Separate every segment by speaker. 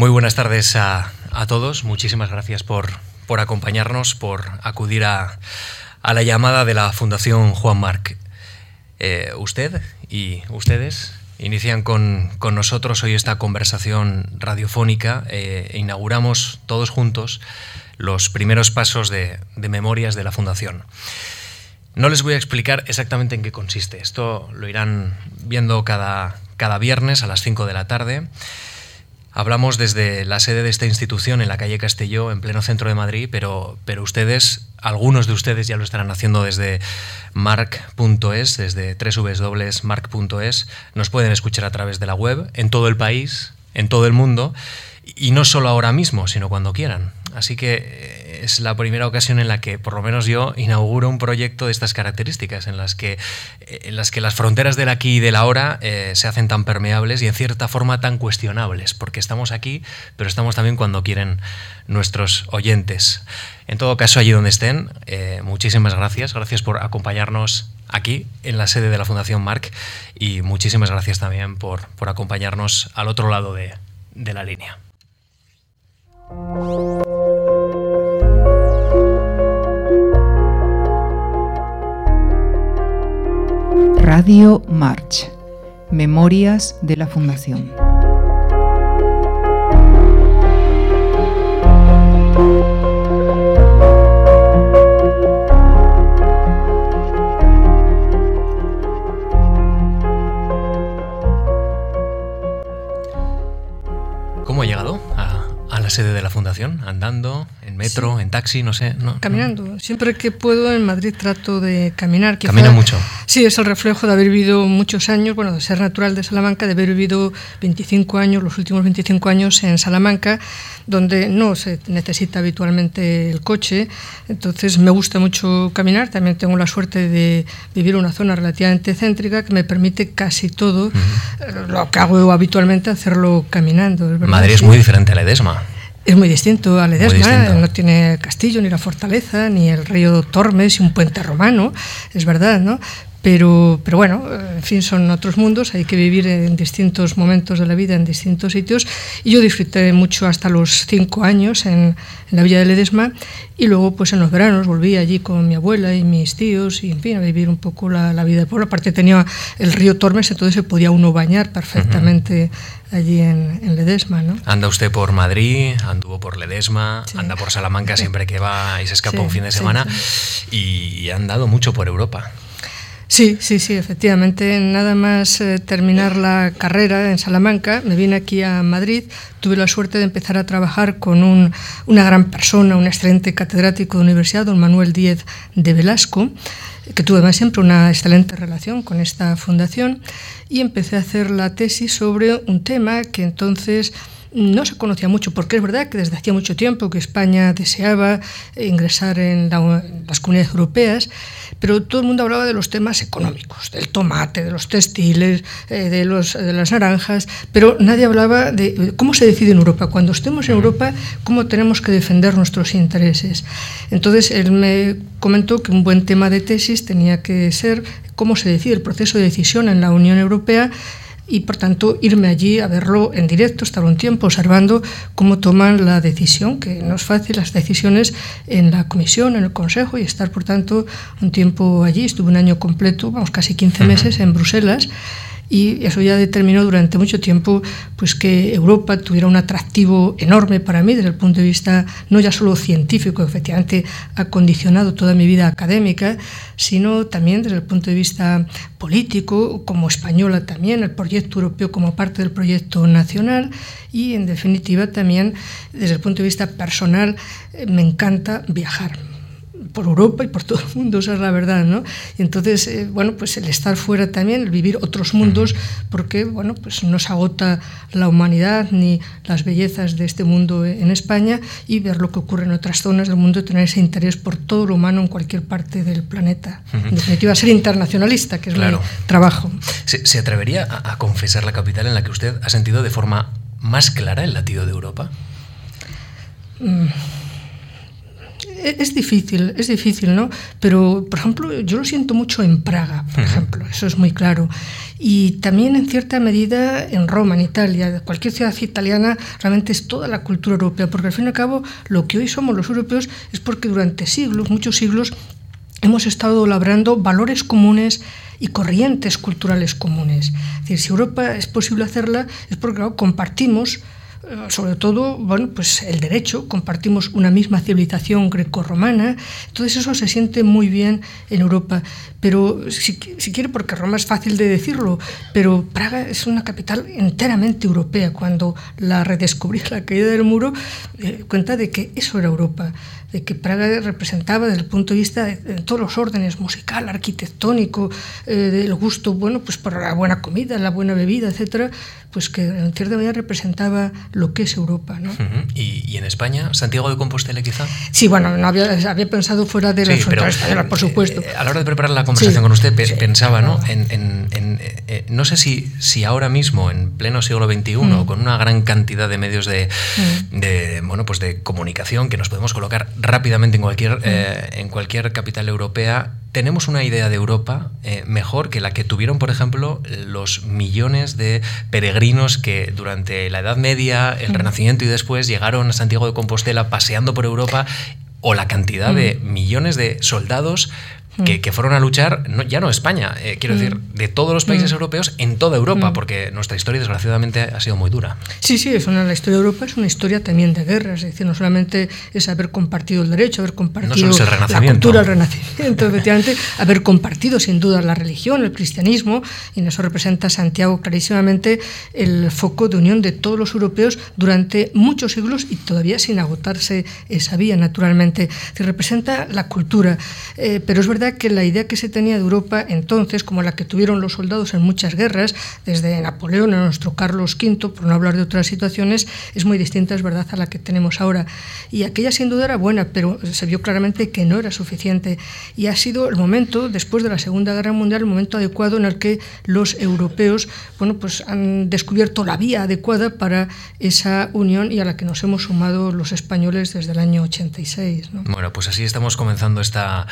Speaker 1: Muy buenas tardes a, todos. Muchísimas gracias por, por acompañarnos, por acudir a, la llamada de la Fundación Juan Marc. Eh, usted y ustedes inician con, nosotros hoy esta conversación radiofónica e inauguramos todos juntos los primeros pasos de, de memorias de la Fundación. No les voy a explicar exactamente en qué consiste. Esto lo irán viendo cada, cada viernes a las 5 de la tarde. Hablamos desde la sede de esta institución en la calle Castelló, en pleno centro de Madrid, pero, pero ustedes, algunos de ustedes ya lo estarán haciendo desde mark.es, desde www.mark.es. Nos pueden escuchar a través de la web en todo el país, en todo el mundo, y no solo ahora mismo, sino cuando quieran. Así que eh, es la primera ocasión en la que, por lo menos yo, inauguro un proyecto de estas características, en las que, eh, en las, que las fronteras del aquí y del ahora eh, se hacen tan permeables y en cierta forma tan cuestionables, porque estamos aquí, pero estamos también cuando quieren nuestros oyentes. En todo caso, allí donde estén, muchísimas gracias. Gracias por acompañarnos aquí en la sede de la Fundación Marc y muchísimas gracias también por, por acompañarnos al otro lado de, de la línea.
Speaker 2: Radio March, Memorias de la Fundación.
Speaker 1: ¿Cómo ha llegado a, la sede de la Fundación? ¿Andando? Metro, en taxi, no sé. No,
Speaker 3: Caminando. Siempre que puedo en Madrid trato de caminar.
Speaker 1: ¿Camina mucho?
Speaker 3: Sí, es el reflejo de haber vivido muchos años, bueno, de ser natural de Salamanca, de haber vivido 25 años, los últimos 25 años en Salamanca, donde no se necesita habitualmente el coche. Entonces me gusta mucho caminar. También tengo la suerte de vivir en una zona relativamente céntrica que me permite casi todo eh, lo que hago habitualmente, hacerlo caminando.
Speaker 1: Madrid es muy diferente a la Edesma.
Speaker 3: Es muy distinto a Ledesma, no tiene castillo, ni la fortaleza, ni el río Tormes y un puente romano, es verdad, ¿no? Pero, pero bueno, en fin, son otros mundos, hay que vivir en distintos momentos de la vida, en distintos sitios. Y yo disfruté mucho hasta los cinco años en, la Villa de Ledesma y luego pues en los veranos volví allí con mi abuela y mis tíos y en fin, a vivir un poco la, la vida del pueblo. Aparte tenía el río Tormes, entonces se podía uno bañar perfectamente allí en, Ledesma. ¿no?
Speaker 1: Anda usted por Madrid, anduvo por Ledesma, anda por Salamanca siempre que va y se escapa un fin de semana y ha andado mucho por Europa.
Speaker 3: Sí, sí, sí, efectivamente. Nada más eh, terminar la carrera en Salamanca, me vine aquí a Madrid. Tuve la suerte de empezar a trabajar con un, una gran persona, un excelente catedrático de universidad, don Manuel Díez de Velasco, que tuve siempre una excelente relación con esta fundación, y empecé a hacer la tesis sobre un tema que entonces no se conocía mucho, porque es verdad que desde hacía mucho tiempo que España deseaba ingresar en, las comunidades europeas, pero todo el mundo hablaba de los temas económicos, del tomate, de los textiles, eh, de, los, de las naranjas, pero nadie hablaba de cómo se decide en Europa. Cuando estemos en Europa, cómo tenemos que defender nuestros intereses. Entonces, él me comentó que un buen tema de tesis tenía que ser cómo se decide el proceso de decisión en la Unión Europea y por tanto irme allí a verlo en directo, estar un tiempo observando cómo toman la decisión, que no es fácil las decisiones en la comisión, en el consejo y estar por tanto un tiempo allí, estuve un año completo, vamos casi 15 meses en Bruselas y eso ya determinó durante mucho tiempo pues que Europa tuviera un atractivo enorme para mí desde el punto de vista no ya solo científico, efectivamente ha condicionado toda mi vida académica, sino también desde el punto de vista político, como española también, el proyecto europeo como parte del proyecto nacional y en definitiva también desde el punto de vista personal eh, me encanta viajar por Europa y por todo el mundo, esa es la verdad, ¿no? Y entonces, eh, bueno, pues el estar fuera también, el vivir otros mundos, porque, bueno, pues no se agota la humanidad ni las bellezas de este mundo en España y ver lo que ocurre en otras zonas del mundo, tener ese interés por todo lo humano en cualquier parte del planeta. En definitiva, ser internacionalista, que es mi trabajo.
Speaker 1: ¿Se, atrevería a, a confesar la capital en la que usted ha sentido de forma más clara el latido de Europa?
Speaker 3: Mm es difícil, es difícil, ¿no? Pero, por ejemplo, yo lo siento mucho en Praga, por ejemplo, eso es muy claro. Y también en cierta medida en Roma, en Italia. Cualquier ciudad italiana realmente es toda la cultura europea, porque al fin y al cabo lo que hoy somos los europeos es porque durante siglos, muchos siglos, hemos estado labrando valores comunes y corrientes culturales comunes. Es decir, si Europa es posible hacerla es porque compartimos eh, sobre todo, bueno, pues el derecho, compartimos una misma civilización grecorromana, entonces eso se siente muy bien en Europa, pero si, quiere, porque Roma es fácil de decirlo, pero Praga es una capital enteramente europea, cuando la redescubrí la caída del muro, eh, cuenta de que eso era Europa de que Praga representaba desde el punto de vista de, todos los órdenes, musical, arquitectónico, eh, del gusto, bueno, pues por la buena comida, la buena bebida, etcétera, pues que en cierta manera representaba lo que es Europa. ¿no?
Speaker 1: ¿Y, en España, Santiago de Compostela quizá?
Speaker 3: Sí, bueno, no había, había pensado fuera de la frontera española, por supuesto.
Speaker 1: Eh, a la hora de preparar la conversación con usted, pensaba, ¿no? En, en, eh, no sé si, si ahora mismo, en pleno siglo XXI, mm. con una gran cantidad de medios de, mm. de, bueno, pues de comunicación que nos podemos colocar rápidamente en cualquier, eh, en cualquier capital europea, tenemos una idea de Europa eh, mejor que la que tuvieron, por ejemplo, los millones de peregrinos que durante la Edad Media, el Renacimiento y después llegaron a Santiago de Compostela paseando por Europa o la cantidad de millones de soldados que, que, fueron a luchar, no, ya no España, eh, quiero decir, de todos los países europeos en toda Europa, porque nuestra historia desgraciadamente ha sido muy dura.
Speaker 3: Sí, sí, es una, la historia de Europa es una historia también de guerras, es decir, no solamente es haber compartido el derecho, haber compartido la cultura, el renacimiento, efectivamente, haber compartido sin duda la religión, el cristianismo, y en eso representa Santiago clarísimamente el foco de unión de todos los europeos durante muchos siglos y todavía sin agotarse esa vía, naturalmente. Es representa la cultura, eh, pero es verdad que la idea que se tenía de Europa entonces, como la que tuvieron los soldados en muchas guerras, desde Napoleón a nuestro Carlos V, por no hablar de otras situaciones, es muy distinta, es verdad, a la que tenemos ahora. Y aquella sin duda era buena, pero se vio claramente que no era suficiente. Y ha sido el momento, después de la Segunda Guerra Mundial, el momento adecuado en el que los europeos bueno, pues han descubierto la vía adecuada para esa unión y a la que nos hemos sumado los españoles desde el año 86.
Speaker 1: Bueno, pues así estamos comenzando esta,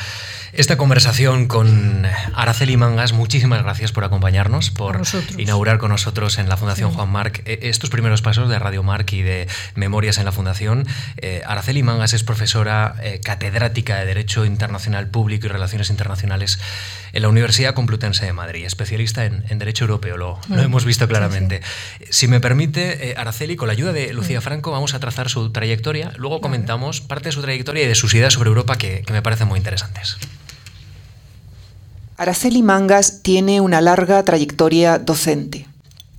Speaker 1: esta conversación con Araceli Mangas. Muchísimas gracias por acompañarnos, por inaugurar con nosotros en la Fundación Juan Marc eh, estos primeros pasos de Radio Marc y de Memorias en la Fundación. Eh, Araceli Mangas es profesora eh, catedrática de Derecho Internacional Público y Relaciones Internacionales en la Universidad Complutense de Madrid, especialista en, Derecho Europeo, lo, hemos visto claramente. Si me permite, Araceli, con la ayuda de Lucía Franco, vamos a trazar su trayectoria, luego comentamos parte de su trayectoria y de sus ideas sobre Europa que, que me parecen muy interesantes.
Speaker 4: Araceli Mangas tiene una larga trayectoria docente.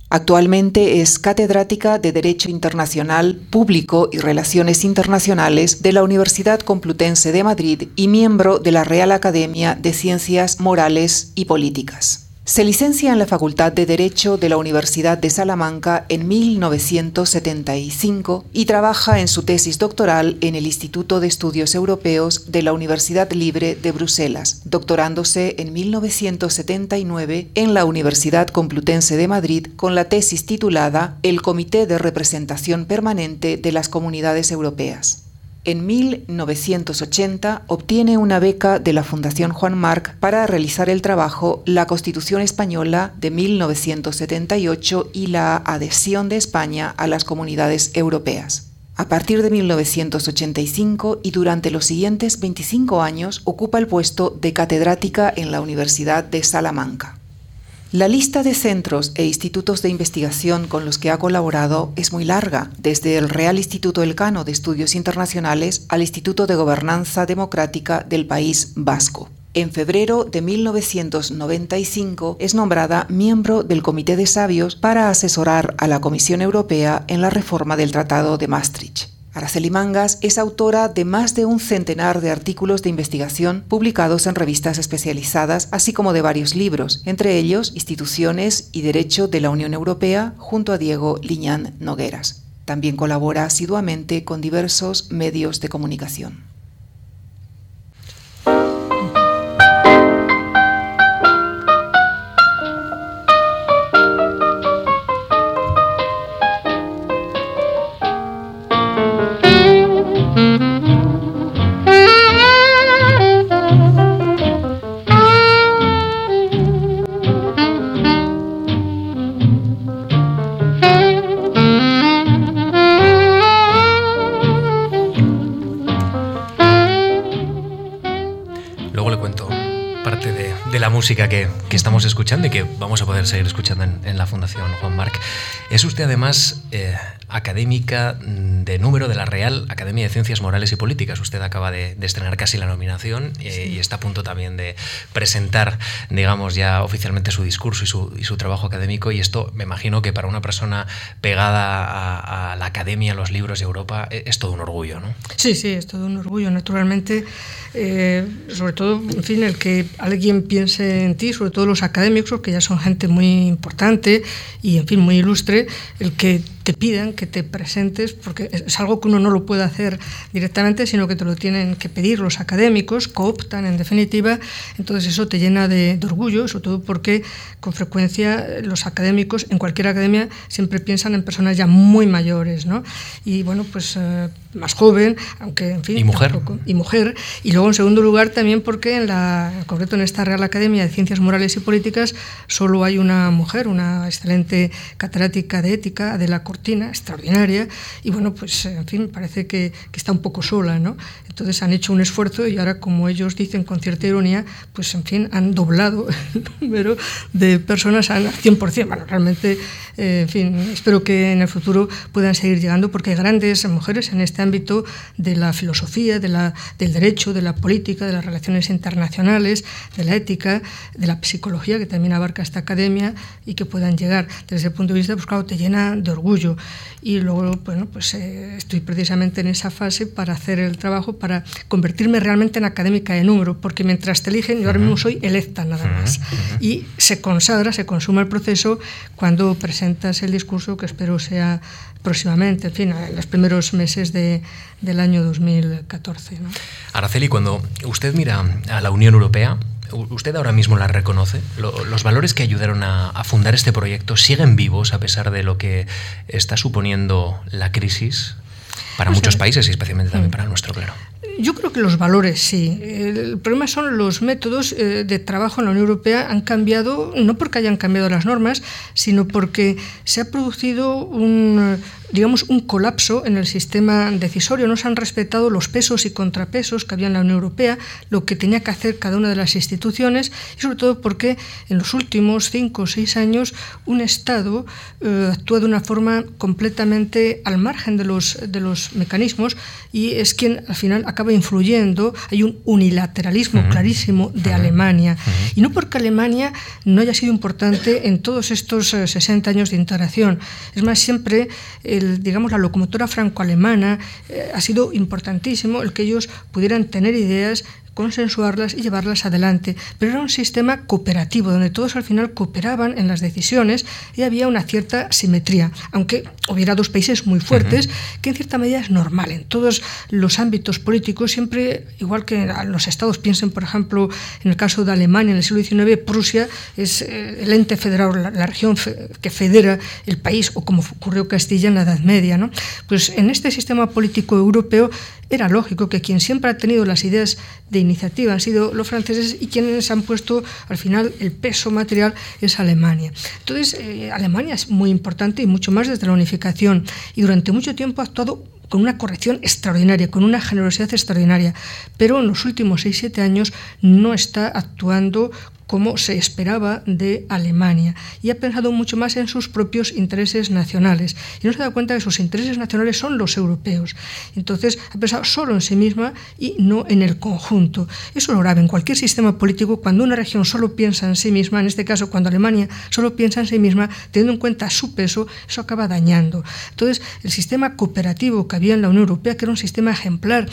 Speaker 4: Actualmente es catedrática de Derecho Internacional Público y Relaciones Internacionales de la Universidad Complutense de Madrid y miembro de la Real Academia de Ciencias Morales y Políticas. Se licencia en la Facultad de Derecho de la Universidad de Salamanca en 1975 y trabaja en su tesis doctoral en el Instituto de Estudios Europeos de la Universidad Libre de Bruselas, doctorándose en 1979 en la Universidad Complutense de Madrid con la tesis titulada El Comité de Representación Permanente de las Comunidades Europeas. En 1980 obtiene una beca de la Fundación Juan Marc para realizar el trabajo La Constitución Española de 1978 y la adhesión de España a las comunidades europeas. A partir de 1985 y durante los siguientes 25 años ocupa el puesto de catedrática en la Universidad de Salamanca. La lista de centros e institutos de investigación con los que ha colaborado es muy larga, desde el Real Instituto Elcano de Estudios Internacionales al Instituto de Gobernanza Democrática del País Vasco. En febrero de 1995 es nombrada miembro del Comité de Sabios para asesorar a la Comisión Europea en la reforma del Tratado de Maastricht. Araceli Mangas es autora de más de un centenar de artículos de investigación publicados en revistas especializadas, así como de varios libros, entre ellos Instituciones y Derecho de la Unión Europea, junto a Diego Liñán Nogueras. También colabora asiduamente con diversos medios de comunicación.
Speaker 1: Música que, estamos escuchando y que vamos a poder seguir escuchando en, la Fundación Juan Marc. Es usted además eh, académica de número de la Real Academia de Ciencias Morales y Políticas. Usted acaba de, estrenar casi la nominación eh, y está a punto también de presentar, digamos, ya oficialmente su discurso y su, trabajo académico. Y esto me imagino que para una persona pegada a, la academia, a los libros de Europa, e, es, todo un orgullo, ¿no?
Speaker 3: Sí, sí, es todo un orgullo. Naturalmente, eh, sobre todo, en fin, el que alguien piense en ti, sobre todo los académicos, que ya son gente muy importante y, en fin, muy ilustre, el que te pidan que te presentes, porque es algo que uno no lo puede hacer directamente, sino que te lo tienen que pedir los académicos, cooptan en definitiva, entonces eso te llena de, orgullo, sobre todo porque con frecuencia los académicos en cualquier academia siempre piensan en personas ya muy mayores, ¿no? Y bueno, pues eh, más joven, aunque en fin...
Speaker 1: Y mujer.
Speaker 3: y mujer. Y luego en segundo lugar también porque en, la, en concreto en esta Real Academia de Ciencias Morales y Políticas solo hay una mujer, una excelente catedrática de ética, de la Cortina, extraordinaria, y bueno, pues en fin, parece que, que está un poco sola, ¿no? Entonces han hecho un esfuerzo y ahora, como ellos dicen con cierta ironía, pues en fin, han doblado el número de personas al 100%. Bueno, realmente, eh, en fin, espero que en el futuro puedan seguir llegando porque hay grandes mujeres en este ámbito de la filosofía, de la, del derecho, de la política, de las relaciones internacionales, de la ética, de la psicología, que también abarca esta academia y que puedan llegar. Desde ese punto de vista, pues claro, te llena de orgullo. Y luego, bueno, pues eh, estoy precisamente en esa fase para hacer el trabajo para convertirme realmente en académica de número, porque mientras te eligen, yo ahora mismo soy electa nada más. Y se consagra, se consuma el proceso cuando presentas el discurso, que espero sea próximamente, en fin, en los primeros meses de, del año 2014.
Speaker 1: Araceli, cuando usted mira a la Unión Europea, ¿Usted ahora mismo la reconoce? ¿Los valores que ayudaron a, a, fundar este proyecto siguen vivos a pesar de lo que está suponiendo la crisis para muchos países y especialmente también para nuestro, claro.
Speaker 3: Yo creo que los valores sí. El problema son los métodos eh, de trabajo en la Unión Europea han cambiado, no porque hayan cambiado las normas, sino porque se ha producido un, digamos, un colapso en el sistema decisorio. No se han respetado los pesos y contrapesos que había en la Unión Europea, lo que tenía que hacer cada una de las instituciones, y sobre todo porque en los últimos cinco o seis años un Estado eh, actúa de una forma completamente al margen de los, de los mecanismos y es quien al final acaba influyendo. Hay un unilateralismo clarísimo de Alemania. Y no porque Alemania no haya sido importante en todos estos 60 eh, años de integración. Es más, siempre digamos, la locomotora franco-alemana eh, ha sido importantísimo el que ellos pudieran tener ideas consensuarlas y llevarlas adelante. Pero era un sistema cooperativo, donde todos al final cooperaban en las decisiones y había una cierta simetría, aunque hubiera dos países muy fuertes, que en cierta medida es normal. En todos los ámbitos políticos, siempre, igual que los estados, piensen, por ejemplo, en el caso de Alemania en el siglo XIX, Prusia es eh, el ente federado, la, región que federa el país, o como ocurrió Castilla en la Edad Media. ¿no? Pues en este sistema político europeo era lógico que quien siempre ha tenido las ideas de iniciativa han sido los franceses y quienes han puesto al final el peso material es Alemania. Entonces, eh, Alemania es muy importante y mucho más desde la unificación y durante mucho tiempo ha actuado con una corrección extraordinaria, con una generosidad extraordinaria, pero en los últimos 6-7 años no está actuando como se esperaba de Alemania y ha pensado mucho más en sus propios intereses nacionales y no se da cuenta que sus intereses nacionales son los europeos. Entonces ha pensado solo en sí misma y no en el conjunto. Eso es lo grave en cualquier sistema político cuando una región solo piensa en sí misma, en este caso cuando Alemania solo piensa en sí misma, teniendo en cuenta su peso, eso acaba dañando. Entonces el sistema cooperativo que había en la Unión Europea, que era un sistema ejemplar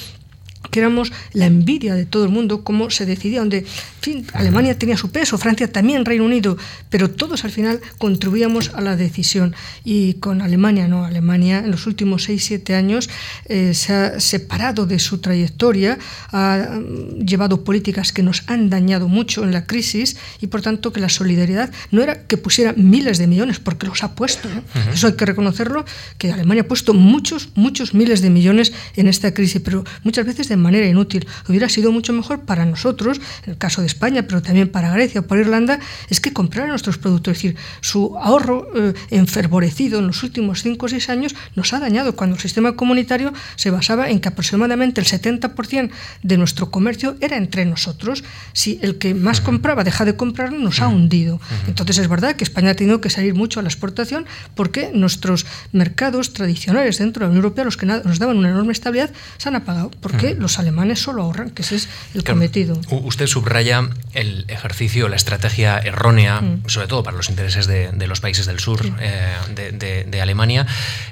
Speaker 3: que éramos la envidia de todo el mundo, cómo se decidía, donde fin, Alemania tenía su peso, Francia también, Reino Unido, pero todos al final contribuíamos a la decisión. Y con Alemania, no, Alemania en los últimos 6-7 años eh, se ha separado de su trayectoria, ha mm, llevado políticas que nos han dañado mucho en la crisis y por tanto que la solidaridad no era que pusiera miles de millones, porque los ha puesto, eso hay que reconocerlo, que Alemania ha puesto muchos, muchos miles de millones en esta crisis, pero muchas veces de manera inútil. Hubiera sido mucho mejor para nosotros, en el caso de España, pero también para Grecia o para Irlanda, es que compraran nuestros productos. Es decir, su ahorro eh, enfervorecido en los últimos 5 o 6 años nos ha dañado cuando el sistema comunitario se basaba en que aproximadamente el 70% de nuestro comercio era entre nosotros. Si el que más compraba deja de comprar, nos ha hundido. Entonces es verdad que España ha tenido que salir mucho a la exportación porque nuestros mercados tradicionales dentro de la Unión Europea, los que nos daban una enorme estabilidad, se han apagado porque los alemanes solo ahorran, que ese es el cometido.
Speaker 1: Usted subraya el ejercicio, la estrategia errónea, sobre todo para los intereses de, los países del sur eh, de, Alemania,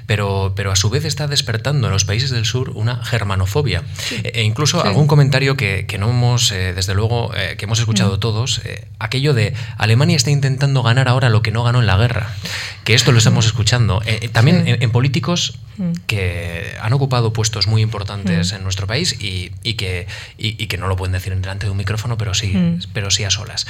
Speaker 1: pero, pero a su vez está despertando en los países del sur una germanofobia. E, e, incluso algún comentario que, que, no hemos, eh, desde luego, eh, que hemos escuchado todos, aquello de Alemania está intentando ganar ahora lo que no ganó en la guerra, que esto lo estamos escuchando. también en, políticos que han ocupado puestos muy importantes en nuestro país y, y que, y, que no lo pueden decir delante de un micrófono, pero sí, pero sí a solas.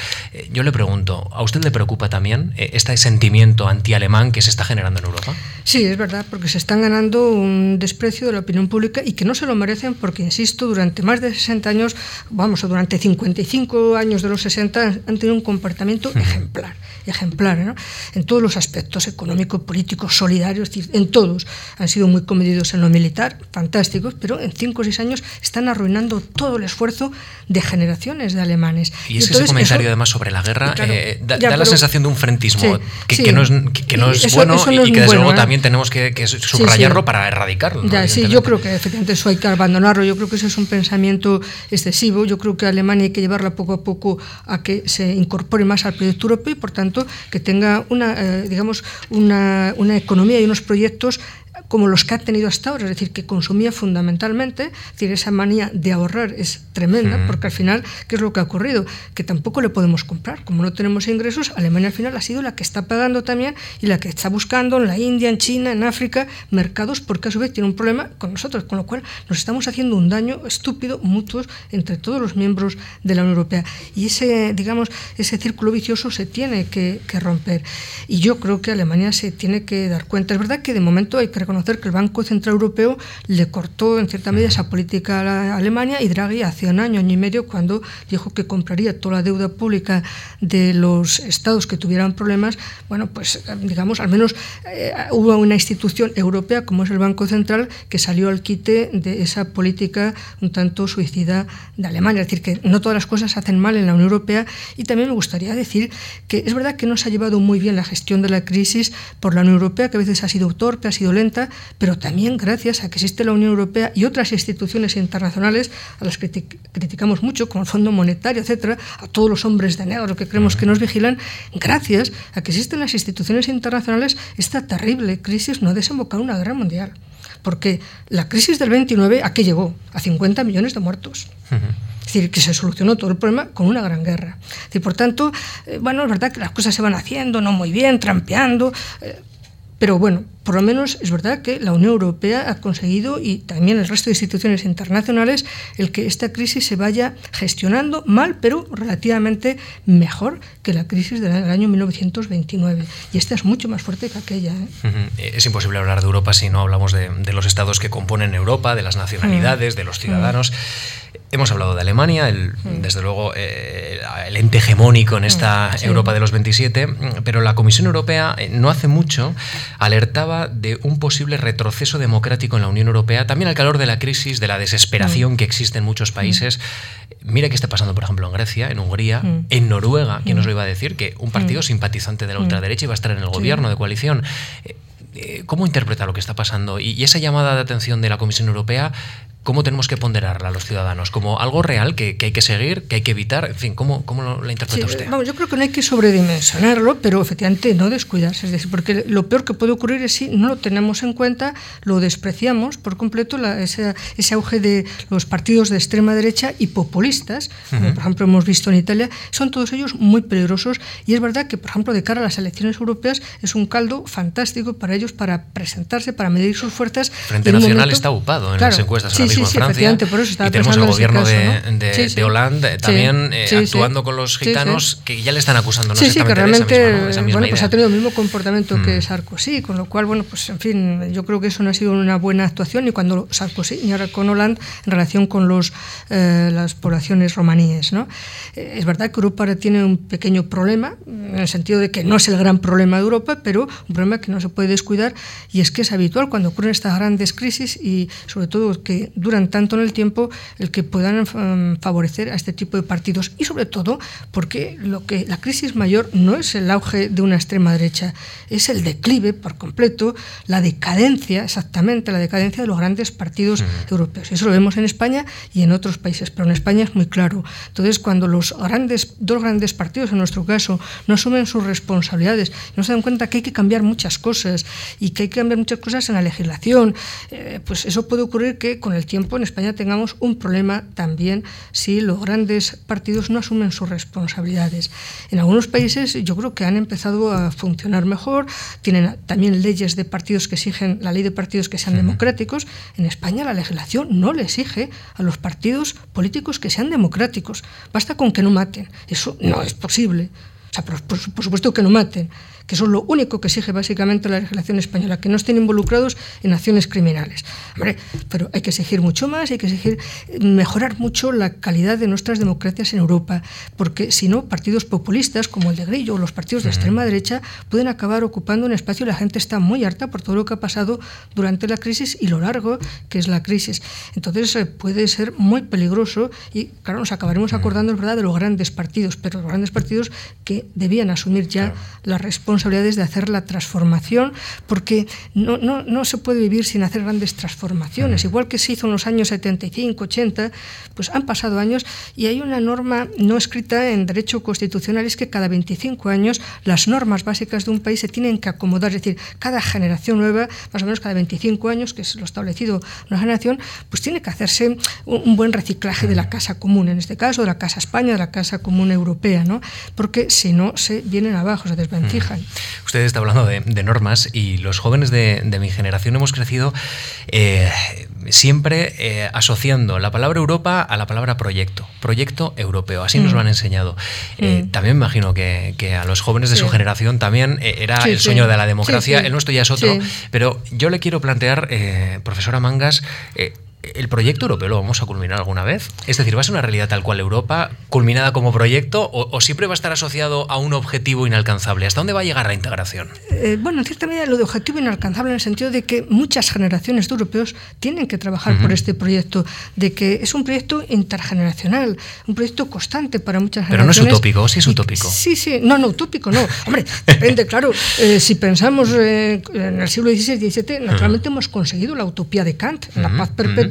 Speaker 1: yo le pregunto, ¿a usted le preocupa también este sentimiento anti-alemán que se está generando en Europa?
Speaker 3: Sí, es verdad, porque se están ganando un desprecio de la opinión pública y que no se lo merecen porque, insisto, durante más de 60 años, vamos, o durante 55 años de los 60 han tenido un comportamiento ejemplar ejemplar ¿no? en todos los aspectos, económico, político, solidario, en todos. Han sido muy comedidos en lo militar, fantásticos, pero en cinco o seis años están arruinando todo el esfuerzo de generaciones de alemanes.
Speaker 1: Y, ese comentario además sobre la guerra eh, da, la sensación de un frentismo que, no es, que, no es bueno y que desde luego ¿eh? también tenemos que, subrayarlo para erradicarlo.
Speaker 3: sí, yo creo que efectivamente eso hay que abandonarlo. Yo creo que ese es un pensamiento excesivo. Yo creo que Alemania hay que llevarla poco a poco a que se incorpore más al proyecto europeo y por tanto que tenga una, eh, digamos, una, una economía y unos proyectos como los que ha tenido hasta ahora, es decir, que consumía fundamentalmente, es decir, esa manía de ahorrar es tremenda, porque al final, ¿qué es lo que ha ocurrido? Que tampoco le podemos comprar. Como no tenemos ingresos, Alemania al final ha sido la que está pagando también y la que está buscando en la India, en China, en África, mercados, porque a su vez tiene un problema con nosotros, con lo cual nos estamos haciendo un daño estúpido, mutuos, entre todos los miembros de la Unión Europea. Y ese, digamos, ese círculo vicioso se tiene que, que romper. Y yo creo que Alemania se tiene que dar cuenta. Es verdad que de momento hay que reconocer que el Banco Central Europeo le cortó en cierta medida esa política a Alemania y Draghi hace un año, año y medio, cuando dijo que compraría toda la deuda pública de los estados que tuvieran problemas, bueno, pues digamos, al menos eh, hubo una institución europea como es el Banco Central que salió al quite de esa política un tanto suicida de Alemania. Es decir, que no todas las cosas se hacen mal en la Unión Europea. Y también me gustaría decir que es verdad que no se ha llevado muy bien la gestión de la crisis por la Unión Europea, que a veces ha sido torpe, ha sido lenta, pero también gracias a que existe la Unión Europea y otras instituciones internacionales a las que criticamos mucho, como el Fondo Monetario, etcétera, a todos los hombres de negro que creemos que nos vigilan, gracias a que existen las instituciones internacionales, esta terrible crisis no ha desembocado en una guerra mundial. Porque la crisis del 29, ¿a qué llegó? A 50 millones de muertos. Es decir, que se solucionó todo el problema con una gran guerra. Y por tanto, eh, bueno, es verdad que las cosas se van haciendo, no muy bien, trampeando, eh, pero bueno, por lo menos es verdad que la Unión Europea ha conseguido, y también el resto de instituciones internacionales, el que esta crisis se vaya gestionando mal, pero relativamente mejor que la crisis del año 1929. Y esta es mucho más fuerte que aquella.
Speaker 1: ¿eh? Es imposible hablar de Europa si no hablamos de, los estados que componen Europa, de las nacionalidades, de los ciudadanos. Hemos hablado de Alemania, el, mm. desde luego eh, el ente hegemónico en esta mm, Europa de los 27, pero la Comisión Europea eh, no hace mucho alertaba de un posible retroceso democrático en la Unión Europea, también al calor de la crisis, de la desesperación mm. que existe en muchos países. Mira qué está pasando, por ejemplo, en Grecia, en Hungría, en Noruega, ¿quién nos lo iba a decir? Que un partido simpatizante de la ultraderecha iba a estar en el gobierno de coalición. Eh, ¿Cómo interpreta lo que está pasando? Y, esa llamada de atención de la Comisión Europea ¿Cómo tenemos que ponderarla a los ciudadanos? ¿Como algo real que, hay que seguir, que hay que evitar? En fin, ¿cómo, cómo la interpreta usted?
Speaker 3: Vamos, yo creo que no hay que sobredimensionarlo, pero efectivamente no descuidarse. Es decir, porque lo peor que puede ocurrir es si no lo tenemos en cuenta, lo despreciamos por completo, ese, auge de los partidos de extrema derecha y populistas, como por ejemplo hemos visto en Italia, son todos ellos muy peligrosos y es verdad que, por ejemplo, de cara a las elecciones europeas es un caldo fantástico para ellos para presentarse, para medir sus fuerzas.
Speaker 1: Frente Nacional está ocupado en las encuestas ahora mismo mismo en Francia. y tenemos el gobierno de, de, Hollande también eh, actuando con los gitanos que ya le están acusando. No
Speaker 3: sí, sí, que realmente bueno, pues ha tenido el mismo comportamiento que mm. Sarkozy, con lo cual, bueno, pues en fin, yo creo que eso no ha sido una buena actuación ni cuando Sarkozy ni ahora con Hollande en relación con los, eh, las poblaciones romaníes. ¿no? Eh, es verdad que Europa tiene un pequeño problema, en el sentido de que no es el gran problema de Europa, pero un problema que no se puede descuidar y es que es habitual cuando ocurren estas grandes crisis y sobre todo que duran tanto en el tiempo el que puedan em, favorecer a este tipo de partidos y sobre todo porque lo que la crisis mayor no es el auge de una extrema derecha, es el declive por completo, la decadencia, exactamente la decadencia de los grandes partidos europeos. Eso lo vemos en España y en otros países, pero en España es muy claro. Entonces, cuando los grandes, dos grandes partidos, en nuestro caso, no asumen sus responsabilidades, no se dan cuenta que hay que cambiar muchas cosas y que hay que cambiar muchas cosas en la legislación, eh, pues eso puede ocurrir que con el tiempo en España tengamos un problema también si los grandes partidos no asumen sus responsabilidades. En algunos países yo creo que han empezado a funcionar mejor, tienen también leyes de partidos que exigen la ley de partidos que sean democráticos. En España la legislación no le exige a los partidos políticos que sean democráticos. Basta con que no maten. Eso no es posible. O sea, por supuesto que no maten que son lo único que exige básicamente la legislación española, que no estén involucrados en acciones criminales. Pero hay que exigir mucho más, hay que exigir mejorar mucho la calidad de nuestras democracias en Europa, porque si no, partidos populistas como el de Grillo o los partidos de extrema derecha pueden acabar ocupando un espacio y la gente está muy harta por todo lo que ha pasado durante la crisis y lo largo que es la crisis. Entonces eh, puede ser muy peligroso y claro, nos acabaremos acordando, es verdad, de los grandes partidos, pero los grandes partidos que debían asumir ya la responsabilidad responsabilidades de hacer la transformación, porque no, no, no se puede vivir sin hacer grandes transformaciones. Igual que se hizo en los años 75, 80, pues han pasado años y hay una norma no escrita en derecho constitucional, es que cada 25 años las normas básicas de un país se tienen que acomodar, es decir, cada generación nueva, más o menos cada 25 años, que es lo establecido una generación, pues tiene que hacerse un buen reciclaje de la casa común, en este caso de la Casa España, de la Casa Común Europea, ¿no? porque si no se vienen abajo, se desvencijan.
Speaker 1: Usted está hablando de, normas y los jóvenes de, mi generación hemos crecido eh, siempre eh, asociando la palabra Europa a la palabra proyecto, proyecto europeo, así nos lo han mm. enseñado. Eh, mm. También me imagino que, a los jóvenes de su generación también era el sueño de la democracia, el nuestro ya es otro, pero yo le quiero plantear, profesora Mangas, ¿El proyecto europeo lo vamos a culminar alguna vez? Es decir, ¿va a ser una realidad tal cual Europa, culminada como proyecto, o, siempre va a estar asociado a un objetivo inalcanzable? ¿Hasta dónde va a llegar la integración?
Speaker 3: Eh, bueno, en cierta medida lo de objetivo inalcanzable en el sentido de que muchas generaciones de europeos tienen que trabajar por este proyecto, de que es un proyecto intergeneracional, un proyecto constante para muchas
Speaker 1: generaciones. Pero no es utópico, sí es utópico.
Speaker 3: sí, sí, no, no, utópico no. Hombre, depende, claro, eh, si pensamos eh, en el siglo XVI y XVII, naturalmente hemos conseguido la utopía de Kant, la paz perpetua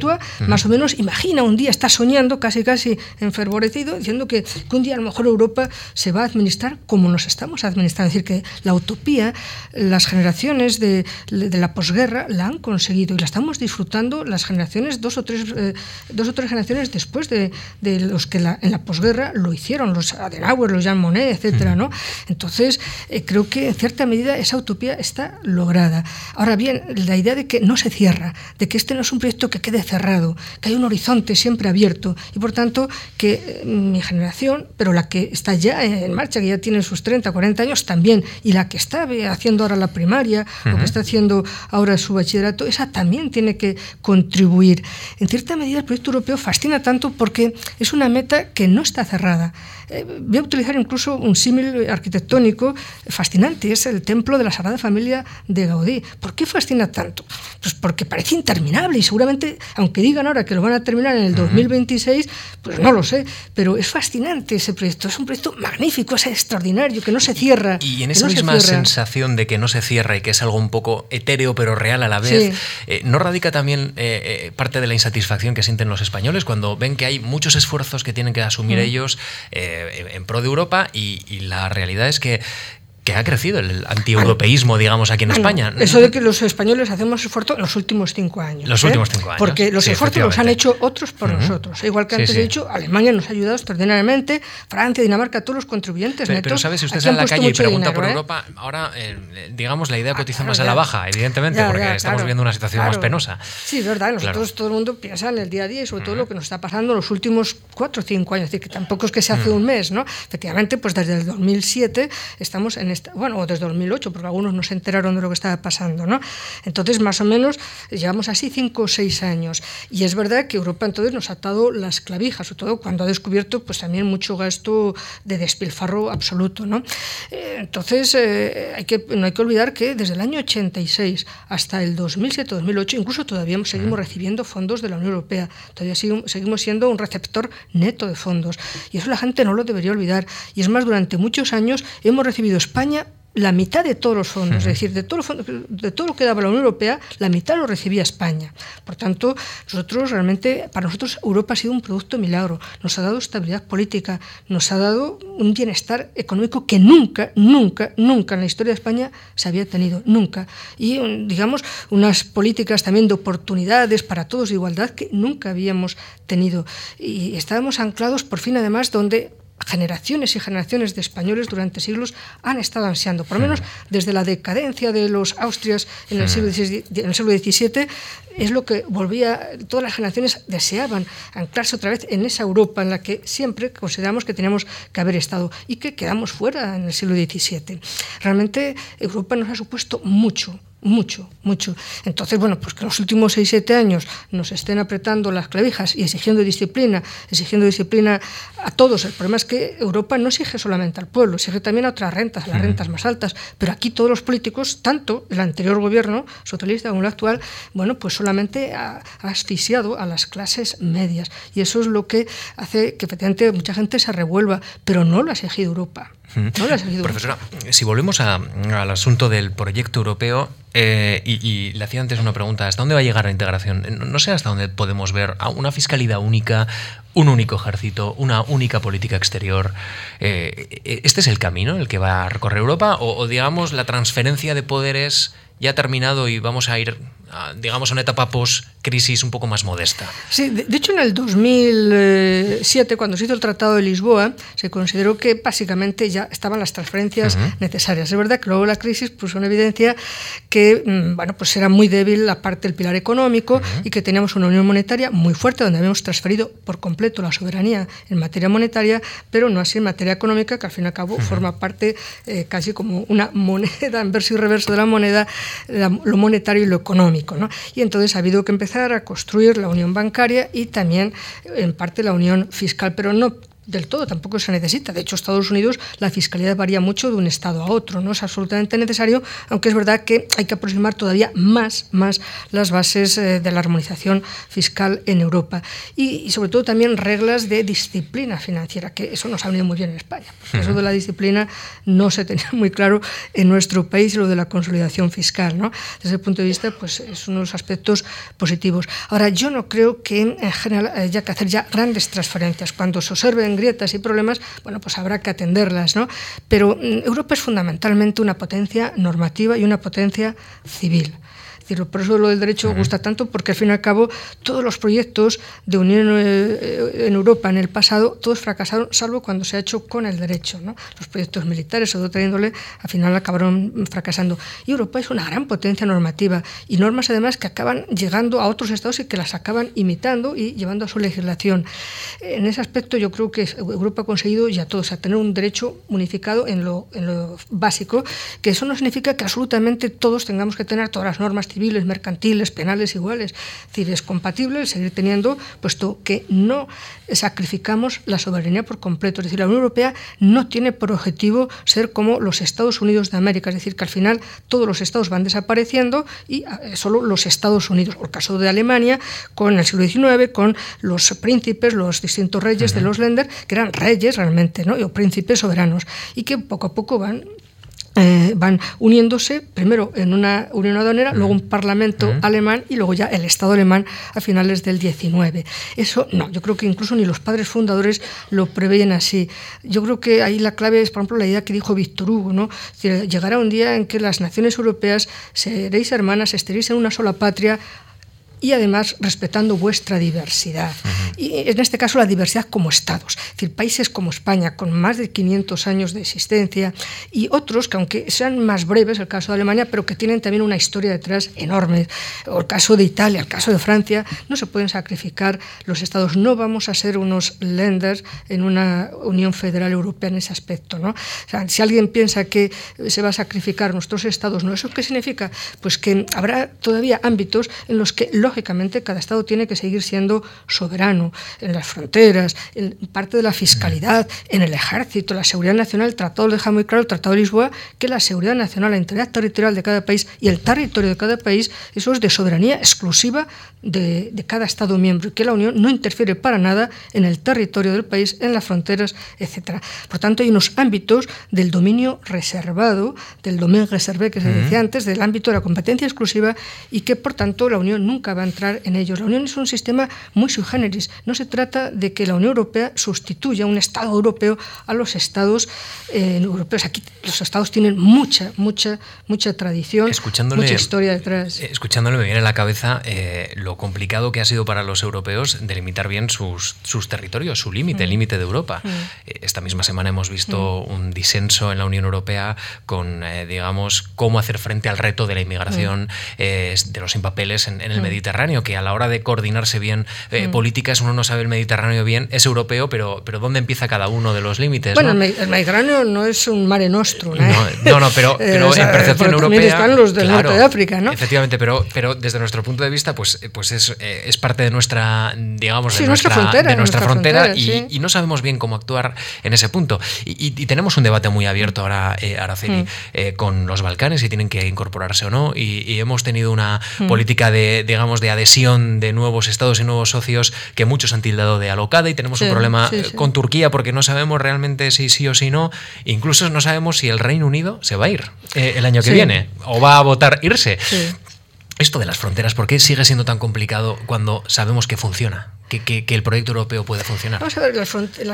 Speaker 3: más o menos imagina un día, está soñando casi casi enfervorecido, diciendo que, un día a lo mejor Europa se va a administrar como nos estamos administrando. Es decir, que la utopía, las generaciones de, la posguerra la han conseguido y la estamos disfrutando las generaciones, dos o tres, eh, dos o tres generaciones después de, los que en la posguerra lo hicieron, los Adenauer, los Jean Monnet, etcétera, ¿no? Entonces, eh, creo que en cierta medida esa utopía está lograda. Ahora bien, la idea de que no se cierra, de que este no es un proyecto que quede cerrado, que hay un horizonte siempre abierto y por tanto que eh, mi generación, pero la que está ya en marcha, que ya tiene sus 30, 40 años también, y la que está haciendo ahora la primaria o que está haciendo ahora su bachillerato, esa también tiene que contribuir. En cierta medida el proyecto europeo fascina tanto porque es una meta que no está cerrada. Eh, voy a utilizar incluso un símil arquitectónico fascinante, es el templo de la Sagrada Familia de Gaudí. ¿Por qué fascina tanto? Pues porque parece interminable y seguramente, aunque digan ahora que lo van a terminar en el 2026, pues no lo sé, pero es fascinante ese proyecto, es un proyecto magnífico, es extraordinario, que no se cierra.
Speaker 1: Y en esa misma sensación de que no se cierra y que es algo un poco etéreo pero real a la vez, eh, ¿no radica también eh, parte de la insatisfacción que sienten los españoles cuando ven que hay muchos esfuerzos que tienen que asumir ellos? En pro de Europa y, la realidad es que que ha crecido el antieuropeísmo, digamos, aquí en España.
Speaker 3: Eso de que los españoles hacemos esfuerzo en los últimos cinco años.
Speaker 1: Los
Speaker 3: ¿eh?
Speaker 1: últimos cinco años.
Speaker 3: Porque los esfuerzos los han hecho otros por nosotros. Igual que antes he dicho, Alemania nos ha ayudado extraordinariamente, Francia, Dinamarca, todos los contribuyentes
Speaker 1: pero,
Speaker 3: netos.
Speaker 1: Pero sabes, si usted sale a la calle y pregunta por ¿eh? Europa, ahora, eh, digamos, la idea ah, cotiza más a la baja, evidentemente, porque estamos viendo una situación más penosa.
Speaker 3: Sí, es verdad. Nosotros, todo el mundo piensa en el día a día y sobre todo lo que nos está pasando en los últimos cuatro o cinco años. Es decir, que tampoco es que se hace un mes, ¿no? Efectivamente, pues desde el 2007 estamos en esta, bueno, desde 2008, porque algunos no se enteraron de lo que estaba pasando, ¿no? Entonces, más o menos, llevamos así cinco o seis años. Y es verdad que Europa entonces nos ha atado las clavijas, sobre todo cuando ha descubierto pues también mucho gasto de despilfarro absoluto, ¿no? Eh, entonces, eh, hay que, no hay que olvidar que desde el año 86 hasta el 2007-2008, incluso todavía seguimos recibiendo fondos de la Unión Europea, todavía seguimos siendo un receptor neto de fondos. Y eso la gente no lo debería olvidar. Y es más, durante muchos años hemos recibido España la mitad de todos los fondos, es decir, de todo, de todo lo que daba la Unión Europea, la mitad lo recibía España. Por tanto, nosotros realmente, para nosotros Europa ha sido un producto milagro, nos ha dado estabilidad política, nos ha dado un bienestar económico que nunca, nunca, nunca en la historia de España se había tenido, nunca. Y, digamos, unas políticas también de oportunidades para todos de igualdad que nunca habíamos tenido. Y estábamos anclados, por fin, además, donde generaciones y generaciones de españoles durante siglos han estado ansiando, por lo menos desde la decadencia de los Austrias en el siglo, XVII, es lo que volvía, todas las generaciones deseaban anclarse otra vez en esa Europa en la que siempre consideramos que teníamos que haber estado y que quedamos fuera en el siglo XVII. Realmente Europa nos ha supuesto mucho, mucho, mucho. Entonces, bueno, pues que los últimos 6-7 años nos estén apretando las clavijas y exigiendo disciplina, exigiendo disciplina a todos. El problema es que Europa no exige solamente al pueblo, exige también a otras rentas, a las rentas más altas. Pero aquí todos los políticos, tanto el anterior gobierno socialista como el actual, bueno, pues solamente ha, asfixiado a las clases medias. Y eso es lo que hace que efectivamente mucha gente se revuelva, pero no lo ha exigido Europa.
Speaker 1: Profesora, si volvemos al asunto del proyecto europeo, eh, y, le hacía antes una pregunta, ¿hasta dónde va a llegar la integración? No sé hasta dónde podemos ver una fiscalidad única, un único ejército, una única política exterior. Eh, ¿Este es el camino el que va a recorrer Europa? o digamos, la transferencia de poderes ya ha terminado y vamos a ir digamos, una etapa post-crisis un poco más modesta.
Speaker 3: Sí, de, hecho en el 2007, cuando se hizo el Tratado de Lisboa, se consideró que básicamente ya estaban las transferencias necesarias. Es verdad que luego la crisis puso en evidencia que mm, bueno, pues era muy débil la parte del pilar económico y que teníamos una unión monetaria muy fuerte donde habíamos transferido por completo la soberanía en materia monetaria, pero no así en materia económica, que al fin y al cabo forma parte eh, casi como una moneda, en verso y reverso de la moneda, lo monetario y lo económico. Y entonces ha habido que empezar a construir la unión bancaria y también en parte la unión fiscal, pero no del todo, tampoco se necesita. De hecho, Estados Unidos la fiscalidad varía mucho de un estado a otro, no es absolutamente necesario, aunque es verdad que hay que aproximar todavía más, más las bases eh, de la armonización fiscal en Europa. Y, sobre todo también reglas de disciplina financiera, que eso nos ha venido muy bien en España. Eso de la disciplina no se tenía muy claro en nuestro país, lo de la consolidación fiscal. ¿no? Desde el punto de vista, pues es uno de los aspectos positivos. Ahora, yo no creo que en general haya que hacer ya grandes transferencias. Cuando se observen grietas y problemas, bueno, pues habrá que atenderlas, ¿no? Pero mm, Europa es fundamentalmente una potencia normativa y una potencia civil por eso lo del derecho gusta tanto, porque al fin y al cabo todos los proyectos de unión eh, en Europa en el pasado, todos fracasaron, salvo cuando se ha hecho con el derecho. ¿no? Los proyectos militares o de otra índole al final acabaron fracasando. Y Europa es una gran potencia normativa y normas además que acaban llegando a otros estados y que las acaban imitando y llevando a su legislación. En ese aspecto yo creo que Europa ha conseguido ya todos a tener un derecho unificado en lo, en lo básico, que eso no significa que absolutamente todos tengamos que tener todas las normas civiles, mercantiles, penales iguales. Es decir, es compatible seguir teniendo, puesto que no sacrificamos la soberanía por completo. Es decir, la Unión Europea no tiene por objetivo ser como los Estados Unidos de América, es decir, que al final todos los estados van desapareciendo y eh, solo los Estados Unidos, o el caso de Alemania, con el siglo XIX, con los príncipes, los distintos reyes de los Länder, que eran reyes realmente, ¿no? o príncipes soberanos, y que poco a poco van eh, van uniéndose, primero en una unión aduanera, luego un parlamento alemán y luego ya el Estado alemán a finales del 19. Eso no, yo creo que incluso ni los padres fundadores lo preveían así. Yo creo que ahí la clave es, por ejemplo, la idea que dijo Víctor Hugo, ¿no? llegará un día en que las naciones europeas seréis hermanas, estaréis en una sola patria, y además respetando vuestra diversidad. Y en este caso la diversidad como estados, es decir, países como España con más de 500 años de existencia y otros que aunque sean más breves, el caso de Alemania, pero que tienen también una historia detrás enorme, o el caso de Italia, el caso de Francia, no se pueden sacrificar los estados, no vamos a ser unos lenders en una Unión Federal Europea en ese aspecto. ¿no? O sea, si alguien piensa que se va a sacrificar nuestros estados, ¿no? ¿Eso qué significa? Pues que habrá todavía ámbitos en los que lógicamente cada Estado tiene que seguir siendo soberano en las fronteras, en parte de la fiscalidad, en el ejército, la seguridad nacional. El tratado deja muy claro, el Tratado de Lisboa, que la seguridad nacional, la integridad territorial de cada país y el territorio de cada país, eso es de soberanía exclusiva de, de cada Estado miembro y que la Unión no interfiere para nada en el territorio del país, en las fronteras, etc. Por tanto, hay unos ámbitos del dominio reservado, del dominio reservé que se decía antes, del ámbito de la competencia exclusiva y que, por tanto, la Unión nunca va a entrar en ellos. La Unión es un sistema muy sui generis. No se trata de que la Unión Europea sustituya un Estado europeo a los Estados eh, europeos. Aquí los Estados tienen mucha, mucha, mucha tradición, mucha historia detrás.
Speaker 1: Eh, escuchándole me viene a la cabeza eh, lo complicado que ha sido para los europeos delimitar bien sus, sus territorios, su límite, el mm. límite de Europa. Mm. Esta misma semana hemos visto mm. un disenso en la Unión Europea con, digamos, cómo hacer frente al reto de la inmigración de los sin papeles en, en el Mediterráneo, que a la hora de coordinarse bien políticas uno no sabe el Mediterráneo bien, es europeo, pero, pero ¿dónde empieza cada uno de los límites?
Speaker 3: Bueno, el Mediterráneo no es un mare nostrum.
Speaker 1: ¿eh? No, no, pero, pero en percepción europea.
Speaker 3: están los del norte de África, ¿no?
Speaker 1: Efectivamente, pero, pero desde nuestro punto de vista, pues, pues es, eh, es parte de nuestra, digamos,
Speaker 3: de nuestra, frontera,
Speaker 1: de nuestra frontera, y, y, no sabemos bien cómo actuar en ese punto. Y, y tenemos un debate muy abierto ahora, eh, Araceli, mm. eh, con los Balcanes, si tienen que incorporarse o no, y, hemos tenido una mm. política de, digamos, de adhesión de nuevos estados y nuevos socios que muchos han tildado de alocada y tenemos un problema eh, con Turquía porque no sabemos realmente si sí o si no. Incluso no sabemos si el Reino Unido se va a ir eh, el año que viene o va a votar irse. Esto de las fronteras, ¿por qué sigue siendo tan complicado cuando sabemos que funciona? Que, el proyecto europeo puede funcionar?
Speaker 3: Vamos a ver, las,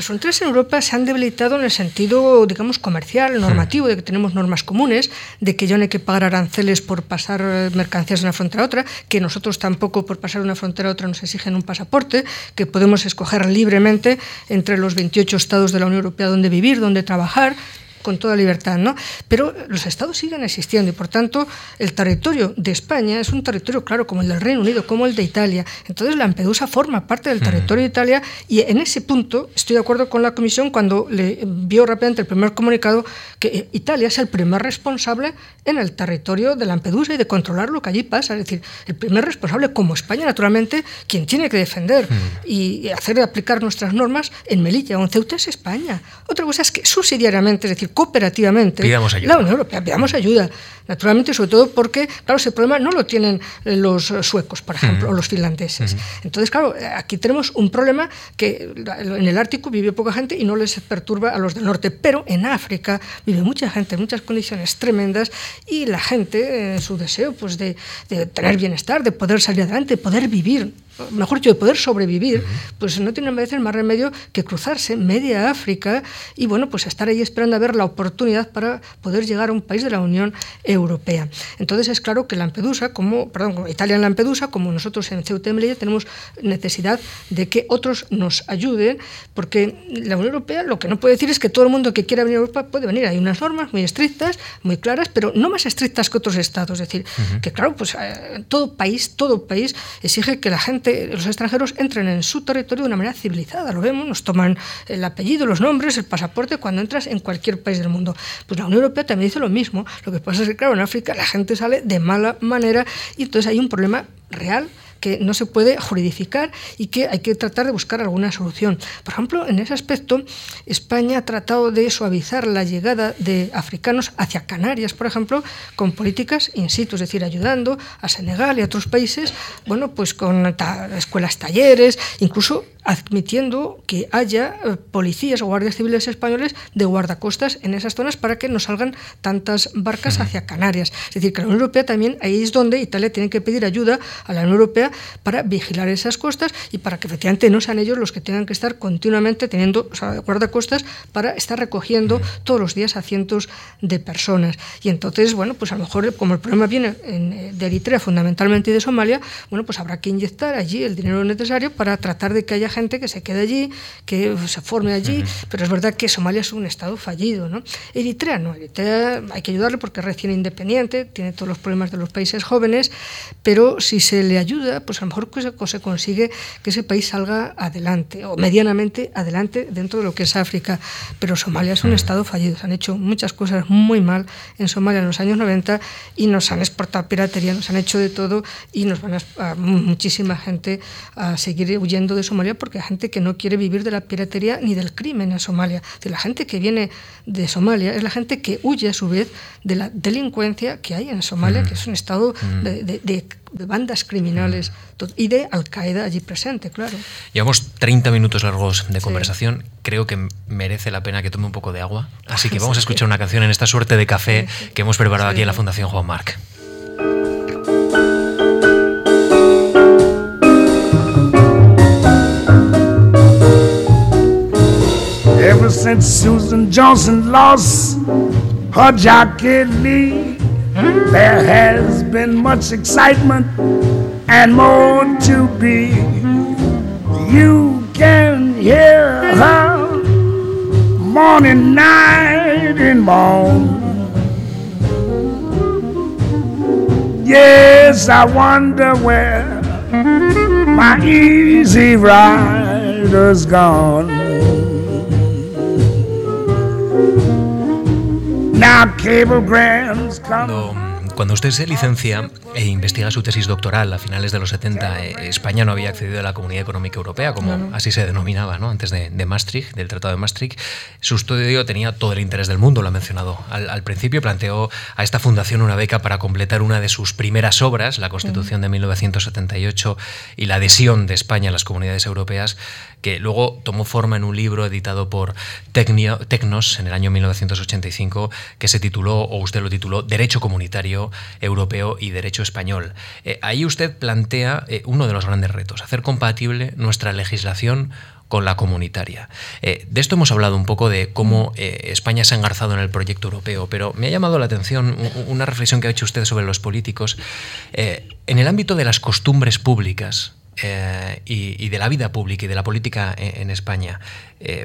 Speaker 3: fronteras en Europa se han debilitado en el sentido, digamos, comercial, normativo, de que tenemos normas comunes, de que ya no hay que pagar aranceles por pasar eh, mercancías de una frontera a otra, que nosotros tampoco por pasar de una frontera a otra nos exigen un pasaporte, que podemos escoger libremente entre los 28 estados de la Unión Europea donde vivir, donde trabajar, con toda libertad, ¿no? Pero los estados siguen existiendo y por tanto el territorio de España es un territorio claro como el del Reino Unido, como el de Italia. Entonces Lampedusa forma parte del territorio de Italia y en ese punto estoy de acuerdo con la Comisión cuando le envió rápidamente el primer comunicado que Italia es el primer responsable en el territorio de Lampedusa y de controlar lo que allí pasa. Es decir, el primer responsable como España, naturalmente, quien tiene que defender y hacer aplicar nuestras normas en Melilla o en Ceuta es España. Otra cosa es que subsidiariamente, es decir, cooperativamente, la Unión Europea, pidamos ayuda. Naturalmente, sobre todo porque, claro, ese problema no lo tienen eh, los suecos, por ejemplo, o los finlandeses. Entonces, claro, eh, aquí tenemos un problema que en el Ártico vive poca gente y no les perturba a los del norte, pero en África vive mucha gente en muchas condiciones tremendas y la gente, en su deseo pues, de, de tener bienestar, de poder salir adelante, de poder vivir mejor dicho, de poder sobrevivir, pues no tiene a veces más remedio que cruzarse media África y bueno, pues estar ahí esperando a ver la oportunidad para poder llegar a un país de la Unión Europea. Entonces es claro que Lampedusa, como, perdón, Italia en Lampedusa, como nosotros en Ceuta y Melilla, tenemos necesidad de que otros nos ayuden, porque la Unión Europea lo que no puede decir es que todo el mundo que quiera venir a Europa puede venir. Hay unas normas muy estrictas, muy claras, pero no más estrictas que otros estados. Es decir, que claro, pues eh, todo país, todo país exige que la gente los extranjeros entren en su territorio de una manera civilizada. Lo vemos, nos toman el apellido, los nombres, el pasaporte cuando entras en cualquier país del mundo. Pues la Unión Europea también dice lo mismo. Lo que pasa es que, claro, en África la gente sale de mala manera y entonces hay un problema real que no se puede juridificar y que hay que tratar de buscar alguna solución. Por ejemplo, en ese aspecto, España ha tratado de suavizar la llegada de africanos hacia Canarias, por ejemplo, con políticas in situ, es decir, ayudando a Senegal y a otros países, bueno, pues con escuelas talleres, incluso admitiendo que haya eh, policías o guardias civiles españoles de guardacostas en esas zonas para que no salgan tantas barcas hacia Canarias. Es decir, que la Unión Europea también, ahí es donde Italia tiene que pedir ayuda a la Unión Europea para vigilar esas costas y para que efectivamente no sean ellos los que tengan que estar continuamente teniendo guardacostas para estar recogiendo todos los días a cientos de personas. Y entonces, bueno, pues a lo mejor como el problema viene eh, de Eritrea fundamentalmente y de Somalia, bueno, pues habrá que inyectar allí el dinero necesario para tratar de que haya gente que se quede allí, que se forme allí, pero es verdad que Somalia es un estado fallido. ¿no? Eritrea no, Eritrea hay que ayudarle porque es recién independiente, tiene todos los problemas de los países jóvenes, pero si se le ayuda, pues a lo mejor se consigue que ese país salga adelante, o medianamente adelante dentro de lo que es África. Pero Somalia es un estado fallido, se han hecho muchas cosas muy mal en Somalia en los años 90 y nos han exportado piratería, nos han hecho de todo y nos van a, muchísima gente a seguir huyendo de Somalia porque hay gente que no quiere vivir de la piratería ni del crimen en Somalia. De la gente que viene de Somalia es la gente que huye a su vez de la delincuencia que hay en Somalia, que es un estado de, bandas criminales y de Al-Qaeda allí presente, claro.
Speaker 1: Llevamos 30 minutos largos de conversación. Creo que merece la pena que tome un poco de agua. Así que vamos a escuchar una canción en esta suerte de café que hemos preparado aquí en la Fundación Juan Marc.
Speaker 5: Ever since Susan Johnson lost her jockey Lee, there has been much excitement and more to be. You can hear her morning, night, and morn. Yes, I wonder where my easy rider's gone.
Speaker 1: Cuando, cuando usted se licencia e investiga su tesis doctoral a finales de los 70, eh, España no había accedido a la Comunidad Económica Europea, como así se denominaba ¿no? antes de, Maastricht, del Tratado de Maastricht. Su estudio tenía todo el interés del mundo, lo ha mencionado. Al, principio planteó a esta fundación una beca para completar una de sus primeras obras, la Constitución de 1978 y la adhesión de España a las comunidades europeas que luego tomó forma en un libro editado por Tecnos en el año 1985, que se tituló, o usted lo tituló, Derecho Comunitario Europeo y Derecho Español. Eh, ahí usted plantea eh, uno de los grandes retos, hacer compatible nuestra legislación con la comunitaria. Eh, de esto hemos hablado un poco de cómo España se ha engarzado en el proyecto europeo, pero me ha llamado la atención una reflexión que ha hecho usted sobre los políticos. en el ámbito de las costumbres públicas, y, de la vida pública y de la política en, España.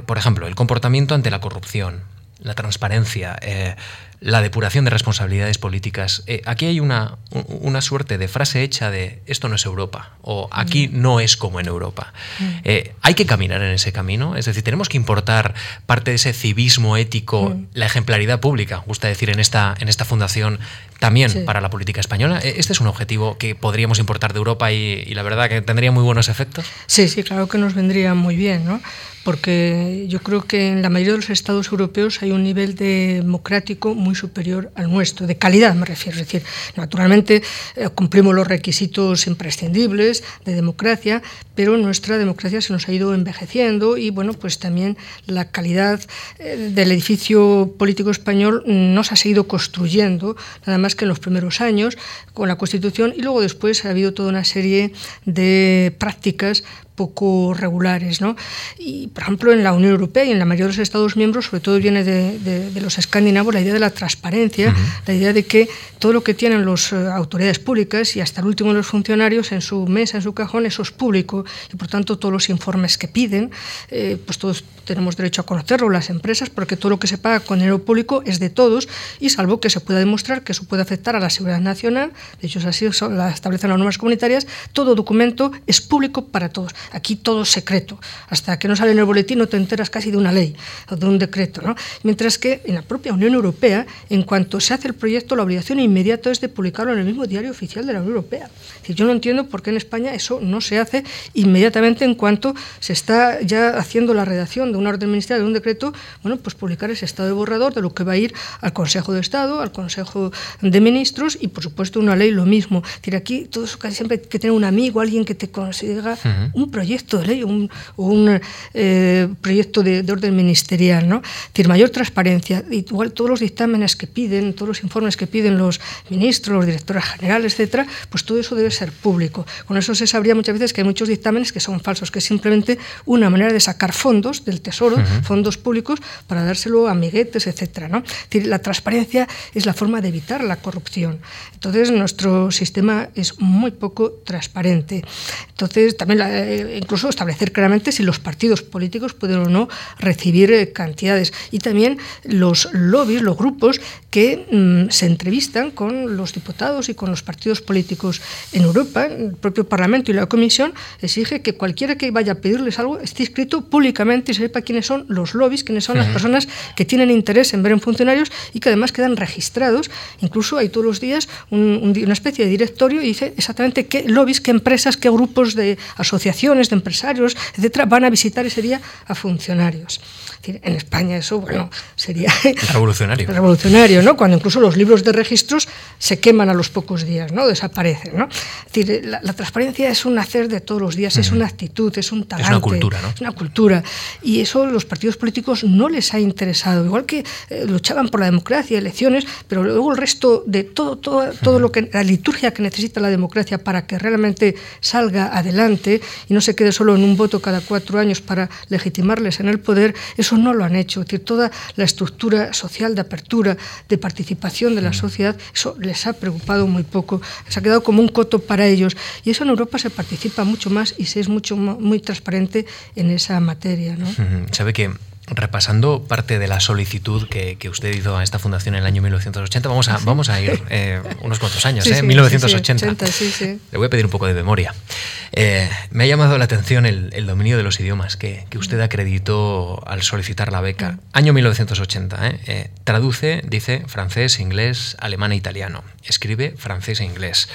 Speaker 1: Por ejemplo, el comportamiento ante la corrupción, la transparencia, eh, la depuración de responsabilidades políticas. Eh, aquí hay una, una, suerte de frase hecha de esto no es Europa o aquí mm. no es como en Europa. Mm. Eh, hay que caminar en ese camino, es decir, tenemos que importar parte de ese civismo ético, mm. la ejemplaridad pública, gusta decir en esta, en esta fundación, también para la política española. ¿Este es un objetivo que podríamos importar de Europa y, y la verdad que tendría muy buenos efectos?
Speaker 3: Sí, sí, claro que nos vendría muy bien, ¿no? Porque yo creo que en la mayoría de los estados europeos hay un nivel democrático muy superior al nuestro, de calidad me refiero. Es decir, naturalmente eh, cumplimos los requisitos imprescindibles de democracia, pero nuestra democracia se nos ha ido envejeciendo y bueno, pues también la calidad eh, del edificio político español no se ha seguido construyendo, nada más que en los primeros años con la Constitución y luego después ha habido toda una serie de prácticas poco regulares. ¿no? Y, por ejemplo, en la Unión Europea y en la mayoría de los Estados miembros, sobre todo viene de, los escandinavos, la idea de la transparencia, la idea de que todo lo que tienen las eh, autoridades públicas y hasta el último de los funcionarios en su mesa, en su cajón, eso es público y, por tanto, todos los informes que piden, eh, pues todos tenemos derecho a conocerlo, las empresas, porque todo lo que se paga con dinero público es de todos y salvo que se pueda demostrar que eso puede afectar a la seguridad nacional, de hecho así la establecen las normas comunitarias, todo documento es público para todos. Aquí todo es secreto. Hasta que no sale en el boletín no te enteras casi de una ley o de un decreto. ¿no? Mientras que en la propia Unión Europea, en cuanto se hace el proyecto, la obligación inmediata es de publicarlo en el mismo diario oficial de la Unión Europea. yo no entiendo por qué en España eso no se hace inmediatamente en cuanto se está ya haciendo la redacción de una orden ministerial, de un decreto, bueno, pues publicar ese estado de borrador de lo que va a ir al Consejo de Estado, al Consejo de Ministros y, por supuesto, una ley lo mismo. Es decir, aquí todo eso casi siempre hay que tener un amigo, alguien que te consiga un proyecto de ley un, un eh, proyecto de, orden ministerial. ¿no? Es decir, mayor transparencia. Igual todos los dictámenes que piden, todos los informes que piden los ministros, los directores generales, etcétera, pues todo eso debe ser público. Con eso se sabría muchas veces que hay muchos dictámenes que son falsos, que es simplemente una manera de sacar fondos del Tesoro, fondos públicos, para dárselo a amiguetes, etcétera. ¿no? Es decir, la transparencia es la forma de evitar la corrupción. Entonces, nuestro sistema es muy poco transparente. Entonces, también eh, incluso establecer claramente si los partidos políticos pueden o no recibir eh, cantidades. Y también los lobbies, los grupos que mm, se entrevistan con los diputados y con los partidos políticos en Europa. El propio Parlamento y la Comisión exige que cualquiera que vaya a pedirles algo esté escrito públicamente y sepa quiénes son los lobbies, quiénes son las personas que tienen interés en ver en funcionarios y que además quedan registrados. Incluso hay todos los días una especie de directorio y dice exactamente qué lobbies, qué empresas, qué grupos de asociaciones, de empresarios, etcétera, van a visitar ese día a funcionarios. En España eso, bueno, sería
Speaker 1: revolucionario.
Speaker 3: revolucionario, ¿no? Cuando incluso los libros de registros se queman a los pocos días, ¿no? Desaparecen, ¿no? Es decir, la, transparencia es un hacer de todos los días, es una actitud, es un talante.
Speaker 1: Es una cultura, ¿no?
Speaker 3: Es una cultura. Y eso a los partidos políticos no les ha interesado. Igual que eh, luchaban por la democracia, elecciones, pero luego el resto de todo, todo, todo lo que, la liturgia que necesita la democracia para que realmente salga adelante y no se quede solo en un voto cada cuatro años para legitimarles en el poder, eso no lo han hecho. Es decir, toda la estructura social de apertura, de participación de la sociedad, eso les ha preocupado muy poco. Se ha quedado como un coto para ellos. Y eso en Europa se participa mucho más y se es mucho muy transparente en esa materia. ¿no?
Speaker 1: Sabe que repasando parte de la solicitud que, que, usted hizo a esta fundación en el año 1980, vamos a, ¿Ah, vamos a ir eh, unos cuantos años, ¿eh? 1980. Le voy a pedir un poco de memoria. Eh, me ha llamado la atención el, el dominio de los idiomas que, que, usted acreditó al solicitar la beca. Año 1980. ¿eh? Traduce, dice, francés, inglés, alemán e italiano. Escribe francés e inglés.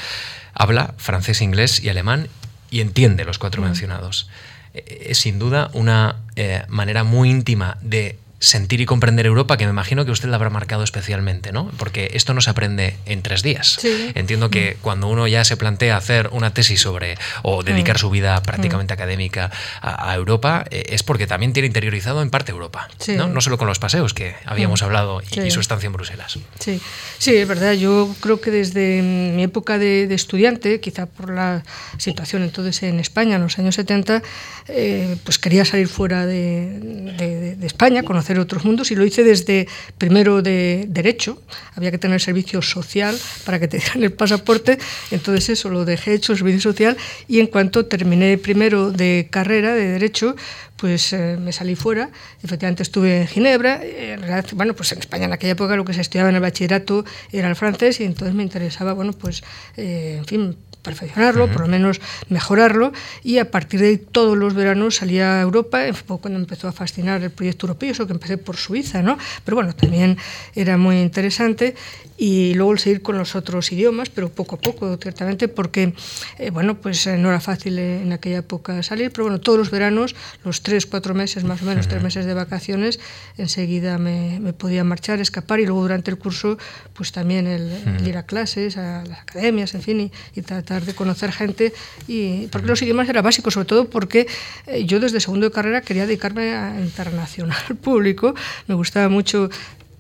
Speaker 1: Habla francés, inglés y alemán y entiende los cuatro mencionados. Eh, es sin duda una eh, manera muy íntima de sentir y comprender Europa, que me imagino que usted la habrá marcado especialmente, ¿no? Porque esto no se aprende en tres días. Entiendo que mm. cuando uno ya se plantea hacer una tesis sobre o dedicar mm. su vida prácticamente mm. académica a, Europa, eh, es porque también tiene interiorizado en parte Europa, ¿no? No solo con los paseos que habíamos hablado y, su estancia en Bruselas.
Speaker 3: Sí. sí, es verdad. Yo creo que desde mi época de, estudiante, quizá por la situación entonces en España, en los años 70, eh, pues quería salir fuera de, de España, conocer otros mundos y lo hice desde primero de Derecho, había que tener servicio social para que te dieran el pasaporte, entonces eso lo dejé hecho, el servicio social, y en cuanto terminé primero de carrera de Derecho, pues eh, me salí fuera, efectivamente estuve en Ginebra, en bueno, pues en España en aquella época lo que se estudiaba en el bachillerato era el francés y entonces me interesaba, bueno, pues, eh, en fin, perfeccionarlo, por lo menos mejorarlo, y a partir de ahí todos los veranos salía a Europa, fue cuando empezó a fascinar el proyecto europeo, eso que empecé por Suiza, ¿no? Pero bueno, también era muy interesante, y luego el seguir con los otros idiomas, pero poco a poco, ciertamente, porque, eh, bueno, pues eh, no era fácil en aquella época salir, pero bueno, todos los veranos, los tres, cuatro meses, más o menos, tres meses de vacaciones, enseguida me, me podía marchar, escapar, y luego durante el curso, pues también el, ir a clases, a las academias, en fin, y, y tratar de conocer gente, y porque los idiomas era básico, sobre todo porque eh, yo desde segundo de carrera quería dedicarme a internacional público, me gustaba mucho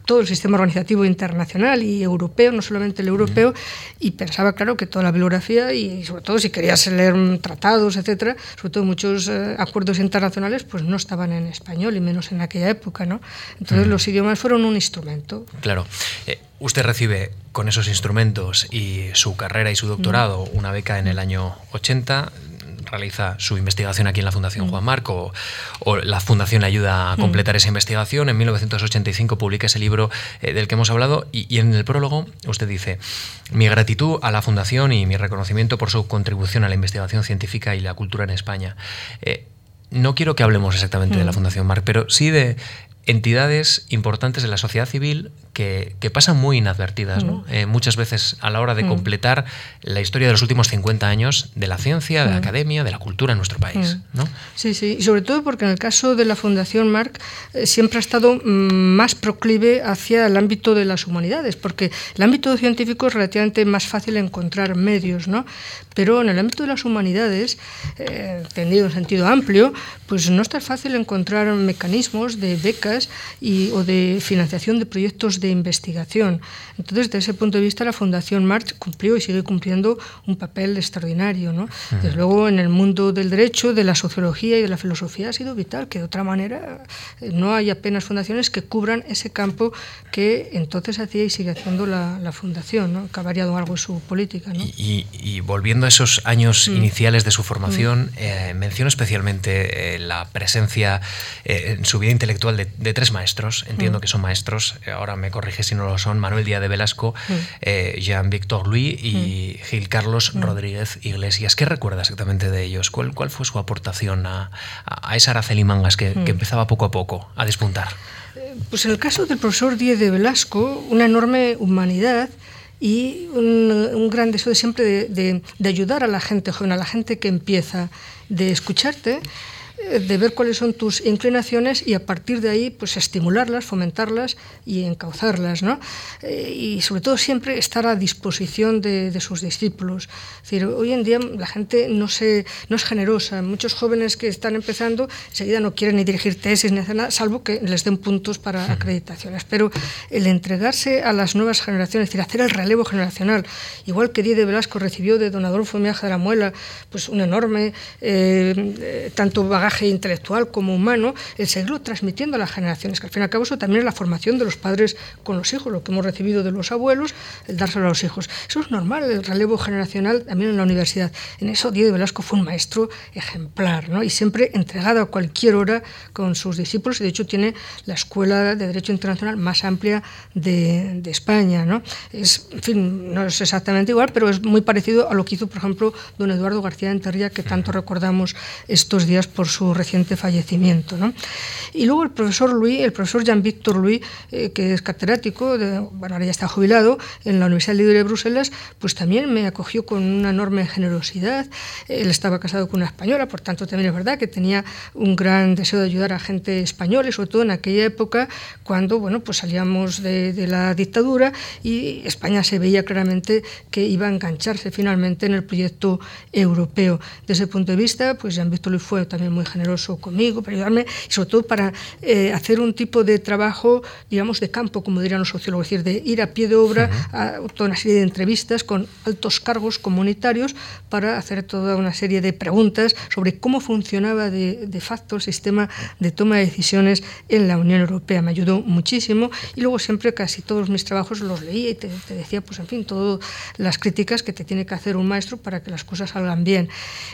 Speaker 3: todo el sistema organizativo internacional y europeo, no solamente el europeo, y pensaba, claro, que toda la bibliografía, y sobre todo si querías leer tratados, etcétera, sobre todo muchos eh, acuerdos internacionales, pues no estaban en español, y menos en aquella época, ¿no? Entonces los idiomas fueron un instrumento.
Speaker 1: Claro. Eh, usted recibe con esos instrumentos y su carrera y su doctorado una beca en el año 80 realiza su investigación aquí en la Fundación Juan Marco, o, la Fundación le ayuda a completar esa investigación. En 1985 publica ese libro eh, del que hemos hablado y, en el prólogo usted dice, mi gratitud a la Fundación y mi reconocimiento por su contribución a la investigación científica y la cultura en España. Eh, no quiero que hablemos exactamente de la Fundación Marc, pero sí de entidades importantes de la sociedad civil que, pasan muy inadvertidas, ¿no? Mm. Eh, muchas veces a la hora de mm. completar la historia de los últimos 50 años de la ciencia, de la mm. academia, de la cultura en nuestro país. ¿no?
Speaker 3: Sí, sí, y sobre todo porque en el caso de la Fundación Marc eh, siempre ha estado más proclive hacia el ámbito de las humanidades, porque el ámbito científico es relativamente más fácil encontrar medios, ¿no? pero en el ámbito de las humanidades, eh, entendido en sentido amplio, pues no es tan fácil encontrar mecanismos de becas y, o de financiación de proyectos de investigación. Entonces, desde ese punto de vista, la Fundación March cumplió y sigue cumpliendo un papel extraordinario. ¿no? Desde luego, en el mundo del derecho, de la sociología y de la filosofía ha sido vital, que de otra manera eh, no hay apenas fundaciones que cubran ese campo que entonces hacía y sigue haciendo la, la Fundación, ¿no? que ha variado algo su política. ¿no?
Speaker 1: Y, y, volviendo a esos años mm. iniciales de su formación, mm. eh, menciono especialmente eh, la presencia en su vida intelectual de, de tres maestros, entiendo mm. que son maestros, ahora me corrige si no lo son, Manuel Díaz de Velasco, mm. eh, Jean-Victor Louis y mm. Gil Carlos mm. Rodríguez Iglesias. ¿Qué recuerda exactamente de ellos? ¿Cuál, cuál fue su aportación a, a esa Araceli Mangas que, empezaba poco a poco a despuntar?
Speaker 3: Eh, pues en el caso del profesor Díaz de Velasco, una enorme humanidad y un, gran deseo de siempre de, de, ayudar a la gente joven, a la gente que empieza, de escucharte de ver cuáles son tus inclinaciones y a partir de ahí pues estimularlas, fomentarlas y encauzarlas, ¿no? Eh, y sobre todo siempre estar a disposición de, sus discípulos. Es decir, hoy en día la gente no, se, no es generosa, muchos jóvenes que están empezando enseguida no quieren ni dirigir tesis ni hacer nada, salvo que les den puntos para acreditaciones. Pero el entregarse a las nuevas generaciones, es decir, hacer el relevo generacional, igual que Díaz de Velasco recibió de don Adolfo Miaja de la Muela, pues un enorme, eh, eh, tanto bagaje intelectual como humano, el seguirlo transmitiendo a las generaciones, que al fin y al cabo eso también es la formación de los padres con los hijos, lo que hemos recibido de los abuelos, el dárselo a los hijos. Eso es normal, el relevo generacional también en la universidad. En eso Diego Velasco fue un maestro ejemplar, ¿no? y siempre entregado a cualquier hora con sus discípulos, y de hecho tiene la Escuela de Derecho Internacional más amplia de, de España. ¿no? Es, en fin, no es exactamente igual, pero es muy parecido a lo que hizo, por ejemplo, don Eduardo García de Enterría, que tanto recordamos estos días por su reciente fallecimiento. ¿no? Y luego el profesor Luis, el profesor Jean-Victor Louis, eh, que es catedrático, de, bueno, ahora ya está jubilado, en la Universidad Libre de Bruselas, pues también me acogió con una enorme generosidad. Él estaba casado con una española, por tanto también es verdad que tenía un gran deseo de ayudar a gente española, sobre todo en aquella época cuando bueno, pues salíamos de, de la dictadura y España se veía claramente que iba a engancharse finalmente en el proyecto europeo. Desde ese punto de vista, pues Jean-Victor Louis fue también muy generoso conmigo para ayudarme y sobre todo para eh, hacer un tipo de trabajo, digamos, de campo, como dirían los sociólogos, es decir, de ir a pie de obra a toda una serie de entrevistas con altos cargos comunitarios para hacer toda una serie de preguntas sobre cómo funcionaba de, de facto el sistema de toma de decisiones en la Unión Europea. Me ayudó muchísimo y luego siempre casi todos mis trabajos los leía y te, te decía, pues en fin, todas las críticas que te tiene que hacer un maestro para que las cosas salgan bien.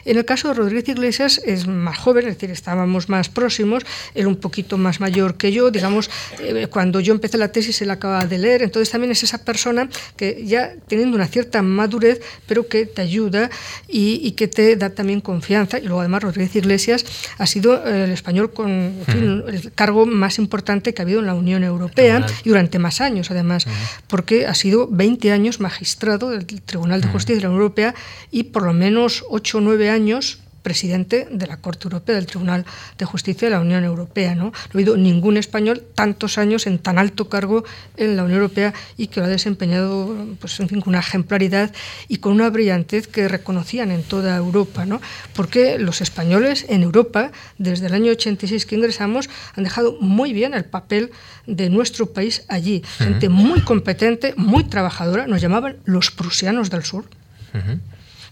Speaker 3: En el caso de Rodríguez Iglesias es más joven, es decir, estábamos más próximos, él un poquito más mayor que yo, digamos, eh, cuando yo empecé la tesis él acaba de leer, entonces también es esa persona que ya teniendo una cierta madurez, pero que te ayuda y, que te da también confianza, y luego además Rodríguez Iglesias ha sido eh, el español con el cargo más importante que ha habido en la Unión Europea y durante más años además, porque ha sido 20 años magistrado del Tribunal de Justicia de la Unión Europea y por lo menos 8 o 9 años presidente de la Corte Europea, del Tribunal de Justicia de la Unión Europea. ¿no? No ha habido ningún español tantos años en tan alto cargo en la Unión Europea y que lo ha desempeñado pues, en fin, con una ejemplaridad y con una brillantez que reconocían en toda Europa. ¿no? Porque los españoles en Europa, desde el año 86 que ingresamos, han dejado muy bien el papel de nuestro país allí. Gente muy competente, muy trabajadora, nos llamaban los prusianos del sur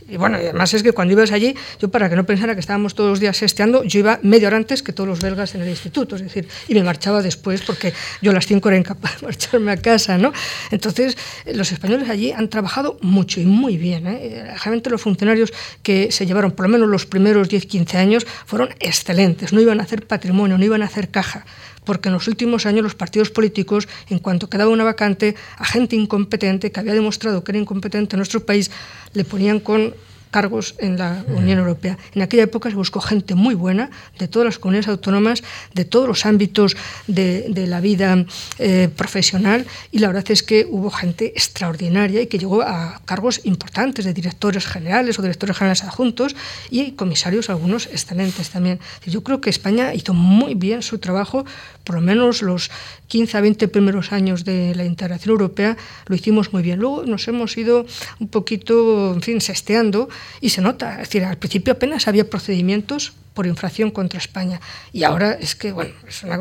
Speaker 3: Y bueno, además es que cuando ibas allí, yo para que no pensara que estábamos todos los días esteando, yo iba media hora antes que todos los belgas en el instituto, es decir, y me marchaba después porque yo a las cinco era incapaz de marcharme a casa, ¿no? Entonces, los españoles allí han trabajado mucho y muy bien, ¿eh? Realmente los funcionarios que se llevaron, por lo menos los primeros 10, 15 años, fueron excelentes, no iban a hacer patrimonio, no iban a hacer caja porque en los últimos años los partidos políticos, en cuanto quedaba una vacante, a gente incompetente, que había demostrado que era incompetente en nuestro país, le ponían con cargos en la Unión Europea. En aquella época se buscó gente muy buena de todas las comunidades autónomas, de todos los ámbitos de, la vida eh, profesional y la verdad es que hubo gente extraordinaria y que llegó a cargos importantes de directores generales o directores generales adjuntos y comisarios, algunos excelentes también. Yo creo que España hizo muy bien su trabajo, por lo menos los 15 a 20 primeros años de la integración europea lo hicimos muy bien. Luego nos hemos ido un poquito, en fin, sesteando y se nota. Es decir, al principio apenas había procedimientos por infracción contra España. Y ahora es que, bueno,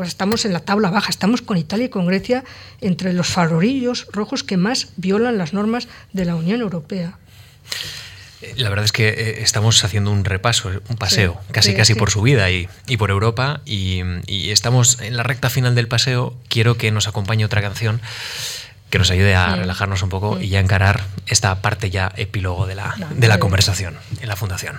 Speaker 3: estamos en la tabla baja, estamos con Italia y con Grecia entre los farorillos rojos que más violan las normas de la Unión Europea.
Speaker 1: La verdad es que eh, estamos haciendo un repaso, un paseo, casi casi por su vida y, por Europa, y, estamos en la recta final del paseo. Quiero que nos acompañe otra canción que nos ayude a relajarnos un poco y a encarar esta parte ya epílogo de la, de la conversación en la Fundación.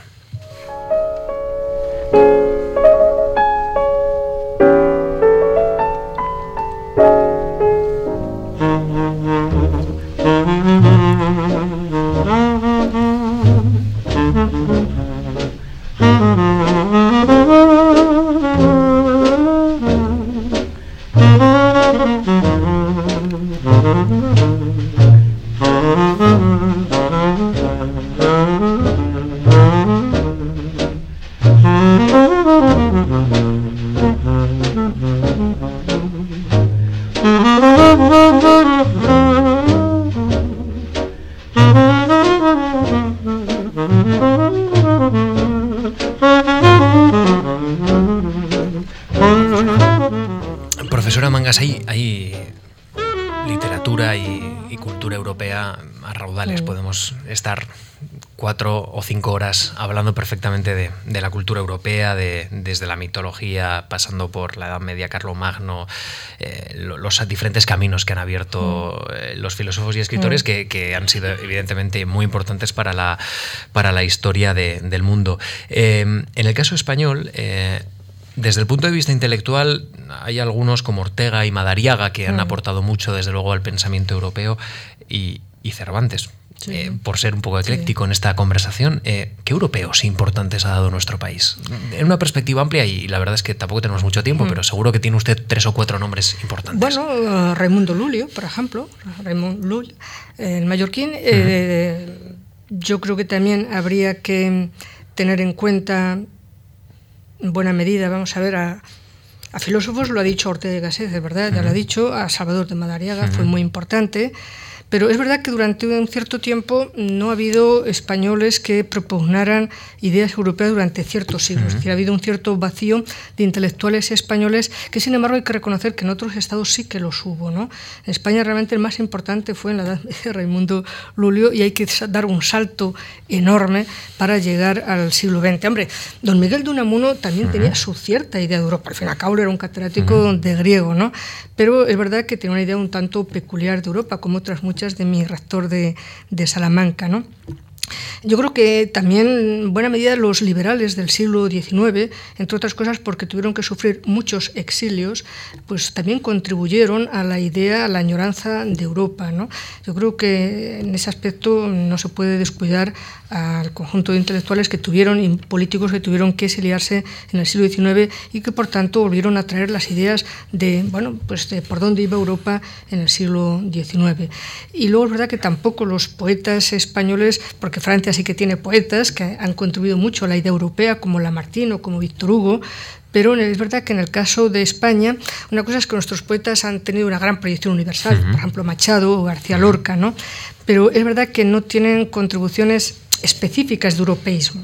Speaker 1: Estar cuatro o cinco horas hablando perfectamente de, la cultura europea, de, desde la mitología, pasando por la Edad Media, Carlomagno, eh, los diferentes caminos que han abierto mm. eh, los filósofos y escritores mm. que, han sido evidentemente muy importantes para la, para la historia del mundo. Eh, en el caso español, desde el punto de vista intelectual, hay algunos como Ortega y Madariaga que han mm. aportado mucho, desde luego, al pensamiento europeo y, y Cervantes, eh, por ser un poco ecléctico en esta conversación, eh, ¿qué europeos importantes ha dado nuestro país? En una perspectiva amplia, y la verdad es que tampoco tenemos mucho tiempo, pero seguro que tiene usted tres o cuatro nombres importantes.
Speaker 3: Bueno, uh, Raimundo Lulio, por ejemplo, Raimundo Lulio, el mallorquín. Eh, yo creo que también habría que tener en cuenta, en buena medida, vamos a ver, a, filósofos, lo ha dicho Ortega de Gasset, ¿verdad? Ya lo ha dicho, a Salvador de Madariaga, fue muy importante. Pero es verdad que durante un cierto tiempo no ha habido españoles que propugnaran ideas europeas durante ciertos siglos. Es decir, ha habido un cierto vacío de intelectuales españoles que, sin embargo, hay que reconocer que en otros estados sí que los hubo. ¿no? En España realmente el más importante fue en la edad de Raimundo Lulio y hay que dar un salto enorme para llegar al siglo XX. Hombre, don Miguel de Unamuno también tenía su cierta idea de Europa. Al fin y al cabo era un catedrático de griego, ¿no? pero es verdad que tenía una idea un tanto peculiar de Europa, como otras muchas de mi rector de, Salamanca. ¿no? Yo creo que también, en buena medida, los liberales del siglo XIX, entre otras cosas porque tuvieron que sufrir muchos exilios, pues también contribuyeron a la idea, a la añoranza de Europa. ¿no? Yo creo que en ese aspecto no se puede descuidar al conjunto de intelectuales que tuvieron y políticos que tuvieron que exiliarse en el siglo XIX y que por tanto volvieron a traer las ideas de, bueno, pues de por dónde iba Europa en el siglo XIX. Y luego es verdad que tampoco los poetas españoles, porque Francia sí que tiene poetas que han contribuido mucho a la idea europea, como Lamartine o como Víctor Hugo, pero es verdad que en el caso de España, una cosa es que nuestros poetas han tenido una gran proyección universal, por ejemplo Machado o García Lorca, ¿no? pero es verdad que no tienen contribuciones específicas de europeísmo.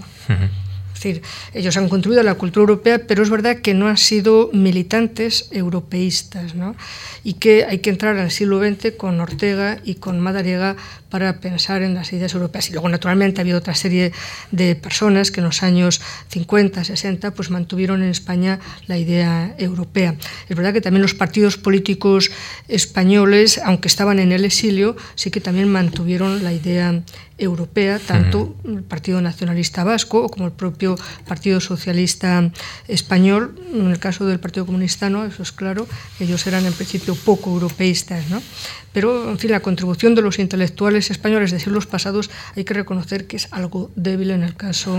Speaker 3: Es decir, ellos han contribuido a la cultura europea, pero es verdad que no han sido militantes europeístas, ¿no? y que hay que entrar al siglo XX con Ortega y con Madariaga para pensar en las ideas europeas. Y luego, naturalmente, ha habido otra serie de personas que en los años 50, 60, pues mantuvieron en España la idea europea. Es verdad que también los partidos políticos españoles, aunque estaban en el exilio, sí que también mantuvieron la idea europea, tanto el Partido Nacionalista Vasco como el propio Partido Socialista Español. En el caso del Partido Comunista, no, eso es claro, ellos eran en principio poco europeístas, ¿no? Pero, en fin, la contribución de los intelectuales españoles de siglos pasados hay que reconocer que es algo débil en el caso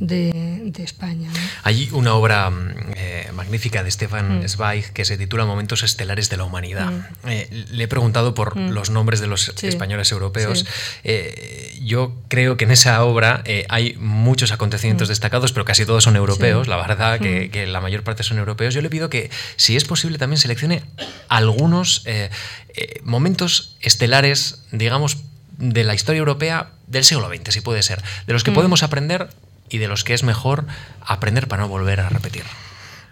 Speaker 3: de, España.
Speaker 1: Hay una obra mm, eh, magnífica de Stefan mm. Zweig que se titula Momentos estelares de la humanidad. Mm. Eh, le he preguntado por los nombres de los españoles europeos. Eh, yo creo que en esa obra hay muchos acontecimientos destacados, pero casi todos son europeos. La verdad que, que, la mayor parte son europeos. Yo le pido que, si es posible, también seleccione algunos eh, momentos estelares, digamos, de la historia europea del siglo XX, si puede ser, de los que mm. podemos aprender y de los que es mejor aprender para no volver a repetir.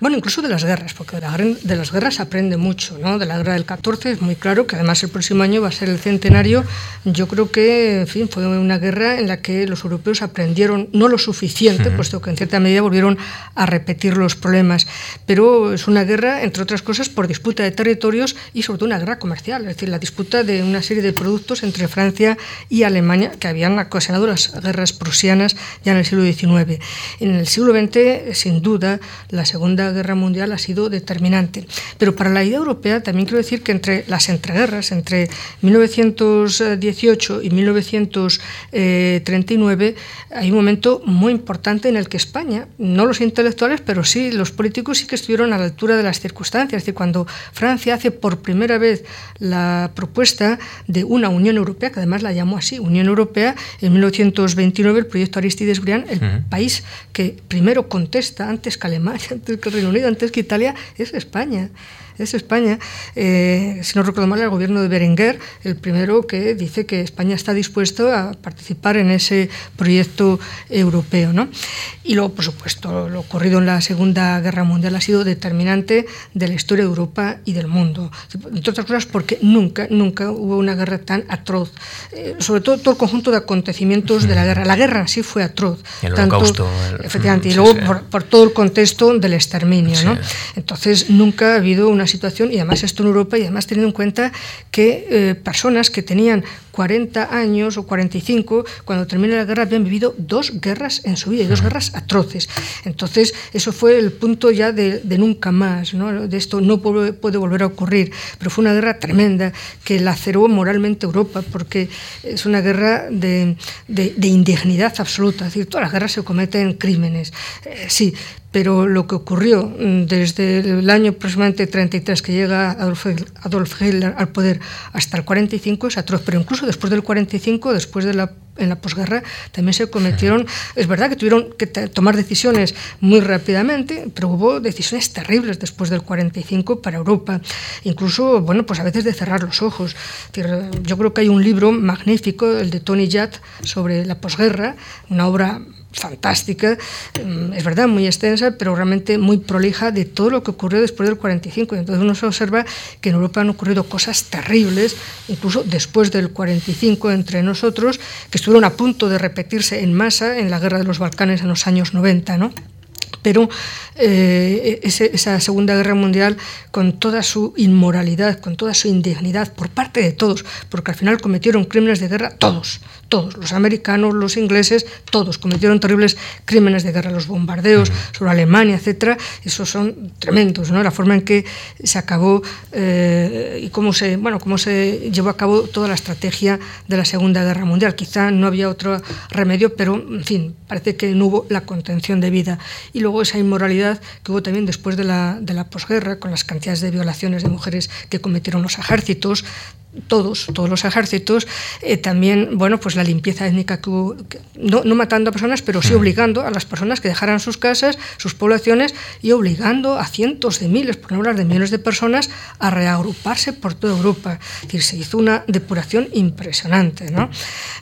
Speaker 3: Bueno, incluso de las guerras, porque de, las guerras se aprende mucho, ¿no? De la guerra del 14 es muy claro que además el próximo año va a ser el centenario. Yo creo que, en fin, fue una guerra en la que los europeos aprendieron no lo suficiente, puesto que en cierta medida volvieron a repetir los problemas. Pero es una guerra, entre otras cosas, por disputa de territorios y sobre todo una guerra comercial, es decir, la disputa de una serie de productos entre Francia y Alemania que habían ocasionado las guerras prusianas ya en el siglo XIX. En el siglo XX, sin duda, la Segunda Guerra Mundial ha sido determinante. Pero para la idea europea también quiero decir que entre las entreguerras, entre 1918 y 1939, hay un momento muy importante en el que España, no los intelectuales, pero sí los políticos sí que estuvieron a la altura de las circunstancias. Es decir, cuando Francia hace por primera vez la propuesta de una Unión Europea, que además la llamó así, Unión Europea, en 1929 el proyecto Aristides Briand, el país que primero contesta antes que Alemania, antes que Reino Unido, antes que Italia, es España es España. Eh, si no recuerdo mal, el gobierno de Berenguer, el primero que dice que España está dispuesto a participar en ese proyecto europeo. ¿no? Y luego, por supuesto, lo ocurrido en la Segunda Guerra Mundial ha sido determinante de la historia de Europa y del mundo. Entre otras cosas, porque nunca, nunca hubo una guerra tan atroz. Eh, sobre todo todo el conjunto de acontecimientos de la guerra. La guerra en sí fue atroz.
Speaker 1: El holocausto.
Speaker 3: Efectivamente, y luego Por, por, todo el contexto del ¿no? Entonces, nunca ha habido una situación, y además esto en Europa, y además teniendo en cuenta que eh, personas que tenían 40 años o 45, cuando termina la guerra, habían vivido dos guerras en su vida, y dos guerras atroces. Entonces, eso fue el punto ya de, nunca más, ¿no? de esto no puede, puede, volver a ocurrir, pero fue una guerra tremenda que laceró moralmente Europa, porque es una guerra de, de, indignidad absoluta, es decir, todas las guerras se cometen crímenes, eh, sí, pero lo que ocurrió mm, desde el año aproximadamente 33 que llega Adolf Hitler al poder hasta el 45 es atroz, pero incluso después del 45, después de la en la posguerra también se cometieron, es verdad que tuvieron que tomar decisiones muy rápidamente, pero hubo decisiones terribles después del 45 para Europa, incluso, bueno, pues a veces de cerrar los ojos. Yo creo que hay un libro magnífico, el de Tony Judd, sobre la posguerra, una obra fantástica, mm, es verdad, muy extensa, pero realmente muy prolija de todo lo que ocurrió después del 45. Y entonces uno se observa que en Europa han ocurrido cosas terribles, incluso después del 45 entre nosotros, que estuvieron a punto de repetirse en masa en la guerra de los Balcanes en los años 90. ¿no? pero eh, esa Segunda Guerra Mundial, con toda su inmoralidad, con toda su indignidad por parte de todos, porque al final cometieron crímenes de guerra todos, todos, los americanos, los ingleses, todos cometieron terribles crímenes de guerra, los bombardeos sobre Alemania, etcétera, esos son tremendos, ¿no? La forma en que se acabó eh, y cómo se, bueno, cómo se llevó a cabo toda la estrategia de la Segunda Guerra Mundial. Quizá no había otro remedio, pero en fin, parece que no hubo la contención de vida. Y luego esa inmoralidad que hubo también después de la, de la posguerra, con las cantidades de violaciones de mujeres que cometieron los ejércitos, todos, todos los ejércitos, eh, también, bueno, pues la limpieza étnica que no, no, matando a personas, pero sí obligando a las personas que dejaran sus casas, sus poblaciones y obligando a cientos de miles, por no hablar de millones de personas, a reagruparse por toda Europa. Es decir, se hizo una depuración impresionante, ¿no?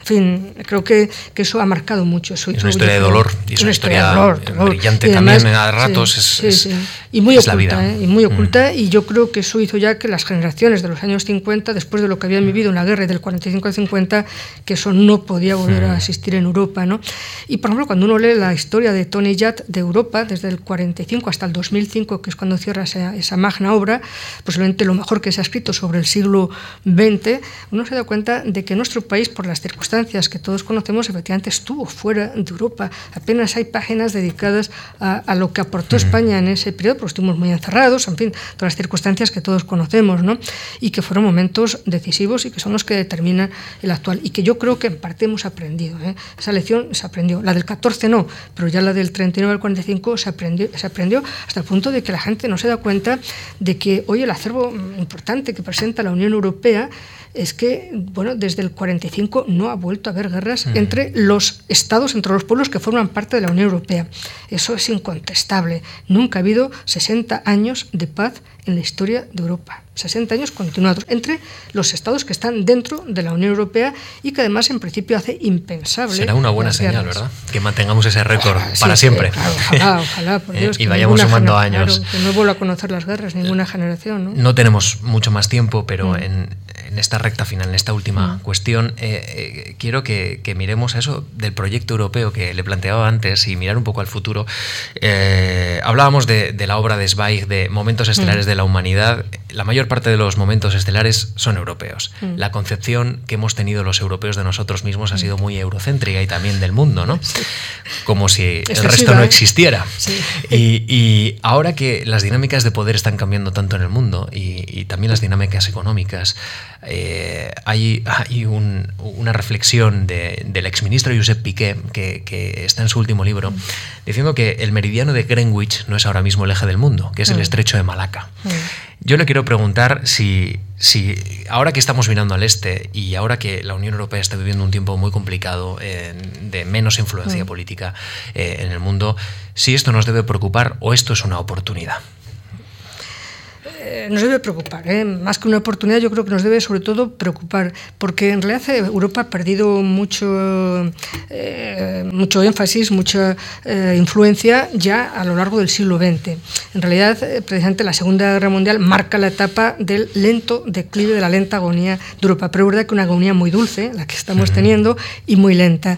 Speaker 3: En fin, creo que, que eso ha marcado mucho.
Speaker 1: es una historia de dolor y es una, historia, de dolor, brillante también a ratos.
Speaker 3: Sí, es, sí, y muy oculta, la vida. ¿eh? y muy oculta, y yo creo que eso hizo ya que las generaciones de los años 50, después de lo que habían vivido en la guerra del 45 al 50, que eso no podía volver a existir en Europa. ¿no? Y por ejemplo, cuando uno lee la historia de Tony Judd de Europa, desde el 45 hasta el 2005, que es cuando cierra esa, esa magna obra, posiblemente lo mejor que se ha escrito sobre el siglo XX, uno se da cuenta de que nuestro país, por las circunstancias que todos conocemos, efectivamente estuvo fuera de Europa. Apenas hay páginas dedicadas a, a lo que aportó España en ese periodo, porque estuvimos muy encerrados, en fin, todas las circunstancias que todos conocemos, ¿no? y que fueron momentos decisivos y que son los que determinan el actual. Y que yo creo que en parte hemos aprendido. ¿eh? Esa lección se aprendió. La del 14 no, pero ya la del 39 al 45 se aprendió, se aprendió hasta el punto de que la gente no se da cuenta de que hoy el acervo importante que presenta la Unión Europea es que, bueno, desde el 45 no ha vuelto a haber guerras entre los estados, entre los pueblos que forman parte de la Unión Europea. Eso es incontestable. Nunca ha habido 60 años de paz en la historia de Europa. 60 años continuados entre los estados que están dentro de la Unión Europea y que además en principio hace impensable.
Speaker 1: Será una buena señal, ¿verdad? Que mantengamos ese récord para siempre.
Speaker 3: ojalá, ojalá, por
Speaker 1: Dios. y vayamos sumando años.
Speaker 3: que no vuelva a conocer las guerras ninguna generación. No,
Speaker 1: no tenemos mucho más tiempo, pero mm. en, en, esta recta final, en esta última mm. cuestión, eh, eh, quiero que, que, miremos eso del proyecto europeo que le planteaba antes y mirar un poco al futuro. Eh, hablábamos de, de, la obra de Zweig, de momentos estelares mm. de la humanidad. La mayor parte de los momentos estelares son europeos. Mm. La concepción que hemos tenido los europeos de nosotros mismos ha mm. sido muy eurocéntrica y también del mundo, ¿no? Como si el resto no existiera. Y, ahora que las dinámicas de poder están cambiando tanto en el mundo y, también las dinámicas económicas, eh, hay, hay una reflexión del exministro Josep Piqué, que, que, está en su último libro, mm. diciendo que el meridiano de Greenwich no es ahora mismo el eje del mundo, que es el estrecho de Malaca. Yo le quiero preguntar si, si, ahora que estamos mirando al este y ahora que la Unión Europea está viviendo un tiempo muy complicado de menos influencia mm. política eh, en el mundo, si esto nos debe preocupar o esto es una oportunidad.
Speaker 3: Eh, nos debe preocupar, ¿eh? más que una oportunidad, yo creo que nos debe sobre todo preocupar, porque en realidad Europa ha perdido mucho, eh, mucho énfasis, mucha influencia ya a lo largo del siglo XX. En realidad, precisamente la Segunda Guerra Mundial marca la etapa del lento declive, de la lenta agonía de Europa, pero es verdad que una agonía muy dulce, la que estamos teniendo, y muy lenta.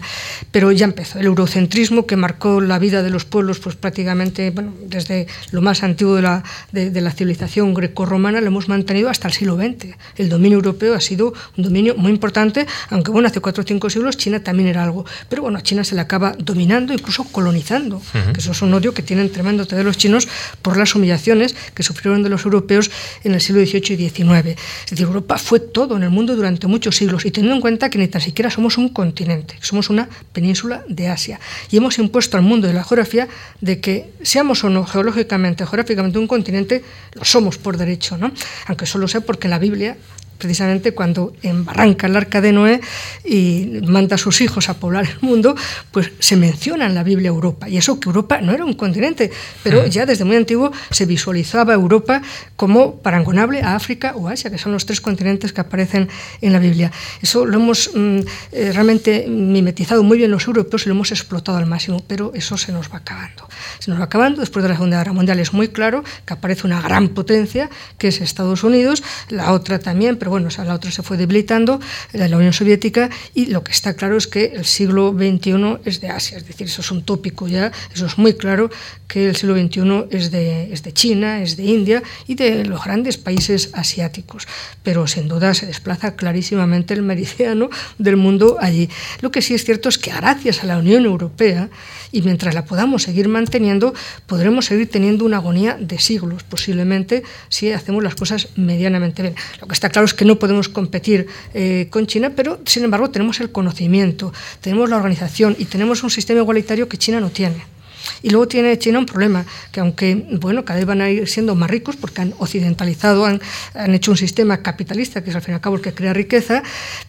Speaker 3: Pero ya empezó el eurocentrismo que marcó la vida de los pueblos, pues prácticamente bueno, desde lo más antiguo de la, de, de la civilización grecorromana lo hemos mantenido hasta el siglo XX. El dominio europeo ha sido un dominio muy importante, aunque bueno, hace cuatro o cinco siglos China también era algo. Pero bueno, a China se le acaba dominando, incluso colonizando, que eso es un odio que tienen tremendo de los chinos por las humillaciones que sufrieron de los europeos en el siglo XVIII y XIX. Es decir, Europa fue todo en el mundo durante muchos siglos y teniendo en cuenta que ni tan siquiera somos un continente, somos una península de Asia. Y hemos impuesto al mundo de la geografía de que seamos o no geológicamente, geográficamente un continente, lo somos por derecho, ¿no? aunque solo sé porque la Biblia precisamente cuando embarranca el arca de Noé y manda a sus hijos a poblar el mundo, pues se menciona en la Biblia Europa. Y eso que Europa no era un continente, pero ya desde muy antiguo se visualizaba Europa como parangonable a África o Asia, que son los tres continentes que aparecen en la Biblia. Eso lo hemos mm, eh, realmente mimetizado muy bien los europeos y lo hemos explotado al máximo, pero eso se nos va acabando. Se nos va acabando después de la Segunda Guerra Mundial. Es muy claro que aparece una gran potencia, que es Estados Unidos, la otra también, pero bueno, la otra se fue debilitando, la, la Unión Soviética, y lo que está claro es que el siglo XXI es de Asia, es decir, eso es un tópico ya, eso es muy claro que el siglo XXI es de, es de China, es de India y de los grandes países asiáticos, pero sin duda se desplaza clarísimamente el meridiano del mundo allí. Lo que sí es cierto es que gracias a la Unión Europea, y mientras la podamos seguir manteniendo, podremos seguir teniendo una agonía de siglos, posiblemente, si hacemos las cosas medianamente bien. Lo que está claro es que no podemos competir eh, con China, pero sin embargo tenemos el conocimiento, tenemos la organización y tenemos un sistema igualitario que China no tiene Y luego tiene China un problema, que aunque, bueno, cada vez van a ir siendo más ricos porque han occidentalizado, han, han hecho un sistema capitalista, que es al fin y al cabo el que crea riqueza,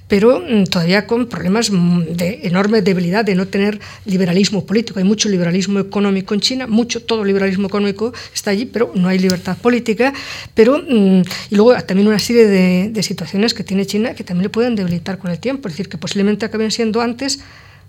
Speaker 3: pero mm, todavía con problemas mm, de enorme debilidad de no tener liberalismo político. Hay mucho liberalismo económico en China, mucho, todo liberalismo económico está allí, pero no hay libertad política. Pero, mm, y luego también una serie de, situaciones que tiene China que también le pueden debilitar con el tiempo, es decir, que posiblemente acaben siendo antes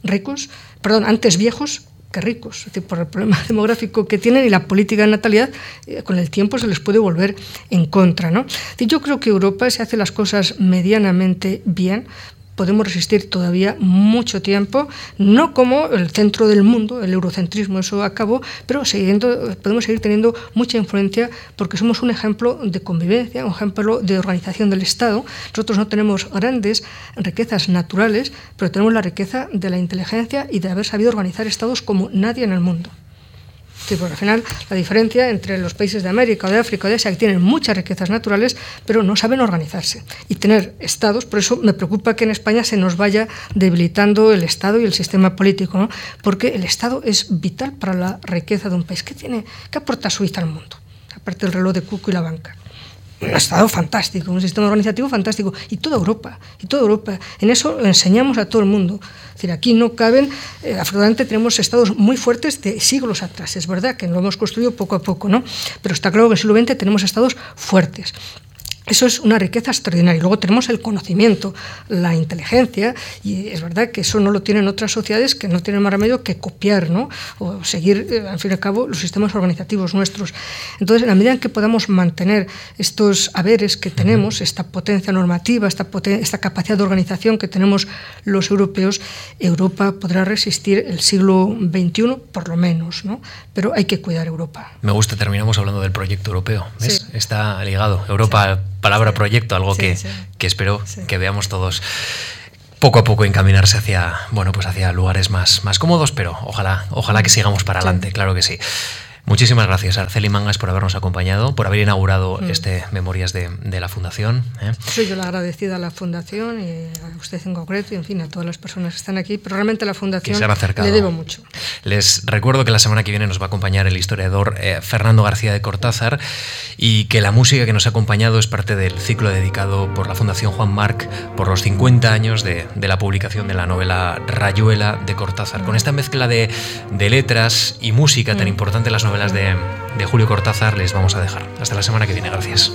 Speaker 3: ricos, perdón, antes viejos que ricos, es decir, por el problema demográfico que tienen y la política de natalidad, eh, con el tiempo se les puede volver en contra. ¿no? Yo creo que Europa, se hace las cosas medianamente bien, podemos resistir todavía mucho tiempo, no como el centro del mundo, el eurocentrismo, eso acabó, pero siguiendo, podemos seguir teniendo mucha influencia porque somos un ejemplo de convivencia, un ejemplo de organización del Estado. Nosotros no tenemos grandes riquezas naturales, pero tenemos la riqueza de la inteligencia y de haber sabido organizar estados como nadie en el mundo. Sí, porque al final la diferencia entre los países de América o de África o de Asia, que tienen muchas riquezas naturales, pero no saben organizarse y tener estados. Por eso me preocupa que en España se nos vaya debilitando el Estado y el sistema político, ¿no? porque el Estado es vital para la riqueza de un país. ¿Qué, tiene, qué aporta Suiza al mundo? Aparte del reloj de Cuco y la banca un Estado fantástico, un sistema organizativo fantástico, y toda Europa, y toda Europa. En eso enseñamos a todo el mundo. Es decir, aquí no caben, eh, afortunadamente tenemos estados muy fuertes de siglos atrás, es verdad que lo hemos construido poco a poco, ¿no? Pero está claro que en el siglo XX tenemos estados fuertes. Eso es una riqueza extraordinaria. Luego tenemos el conocimiento, la inteligencia, y es verdad que eso no lo tienen otras sociedades que no tienen más remedio que copiar ¿no? o seguir, eh, al fin y al cabo, los sistemas organizativos nuestros. Entonces, en la medida en que podamos mantener estos haberes que tenemos, esta potencia normativa, esta, esta capacidad de organización que tenemos los europeos, Europa podrá resistir el siglo XXI, por lo menos. ¿no? Pero hay que cuidar Europa.
Speaker 1: Me gusta, terminamos hablando del proyecto europeo. ¿ves? Sí. Está ligado. Europa. Sí palabra proyecto, algo que, que, espero que veamos todos poco a poco encaminarse hacia, bueno, pues hacia lugares más, más cómodos, pero ojalá, ojalá que sigamos para adelante, claro que sí. Muchísimas gracias, Arceli Mangas, por habernos acompañado, por haber inaugurado mm. este Memorias de, de la Fundación. ¿eh?
Speaker 3: Soy yo la agradecida a la Fundación y a usted en concreto y, en fin, a todas las personas que están aquí, pero realmente a la Fundación le debo mucho.
Speaker 1: Les recuerdo que la semana que viene nos va a acompañar el historiador eh, Fernando García de Cortázar y que la música que nos ha acompañado es parte del ciclo dedicado por la Fundación Juan Marc por los 50 años de, de la publicación de la novela Rayuela de Cortázar. Con esta mezcla de, de letras y música tan importante en las novelas de, de Julio Cortázar les vamos a dejar. Hasta la semana que viene. Gracias.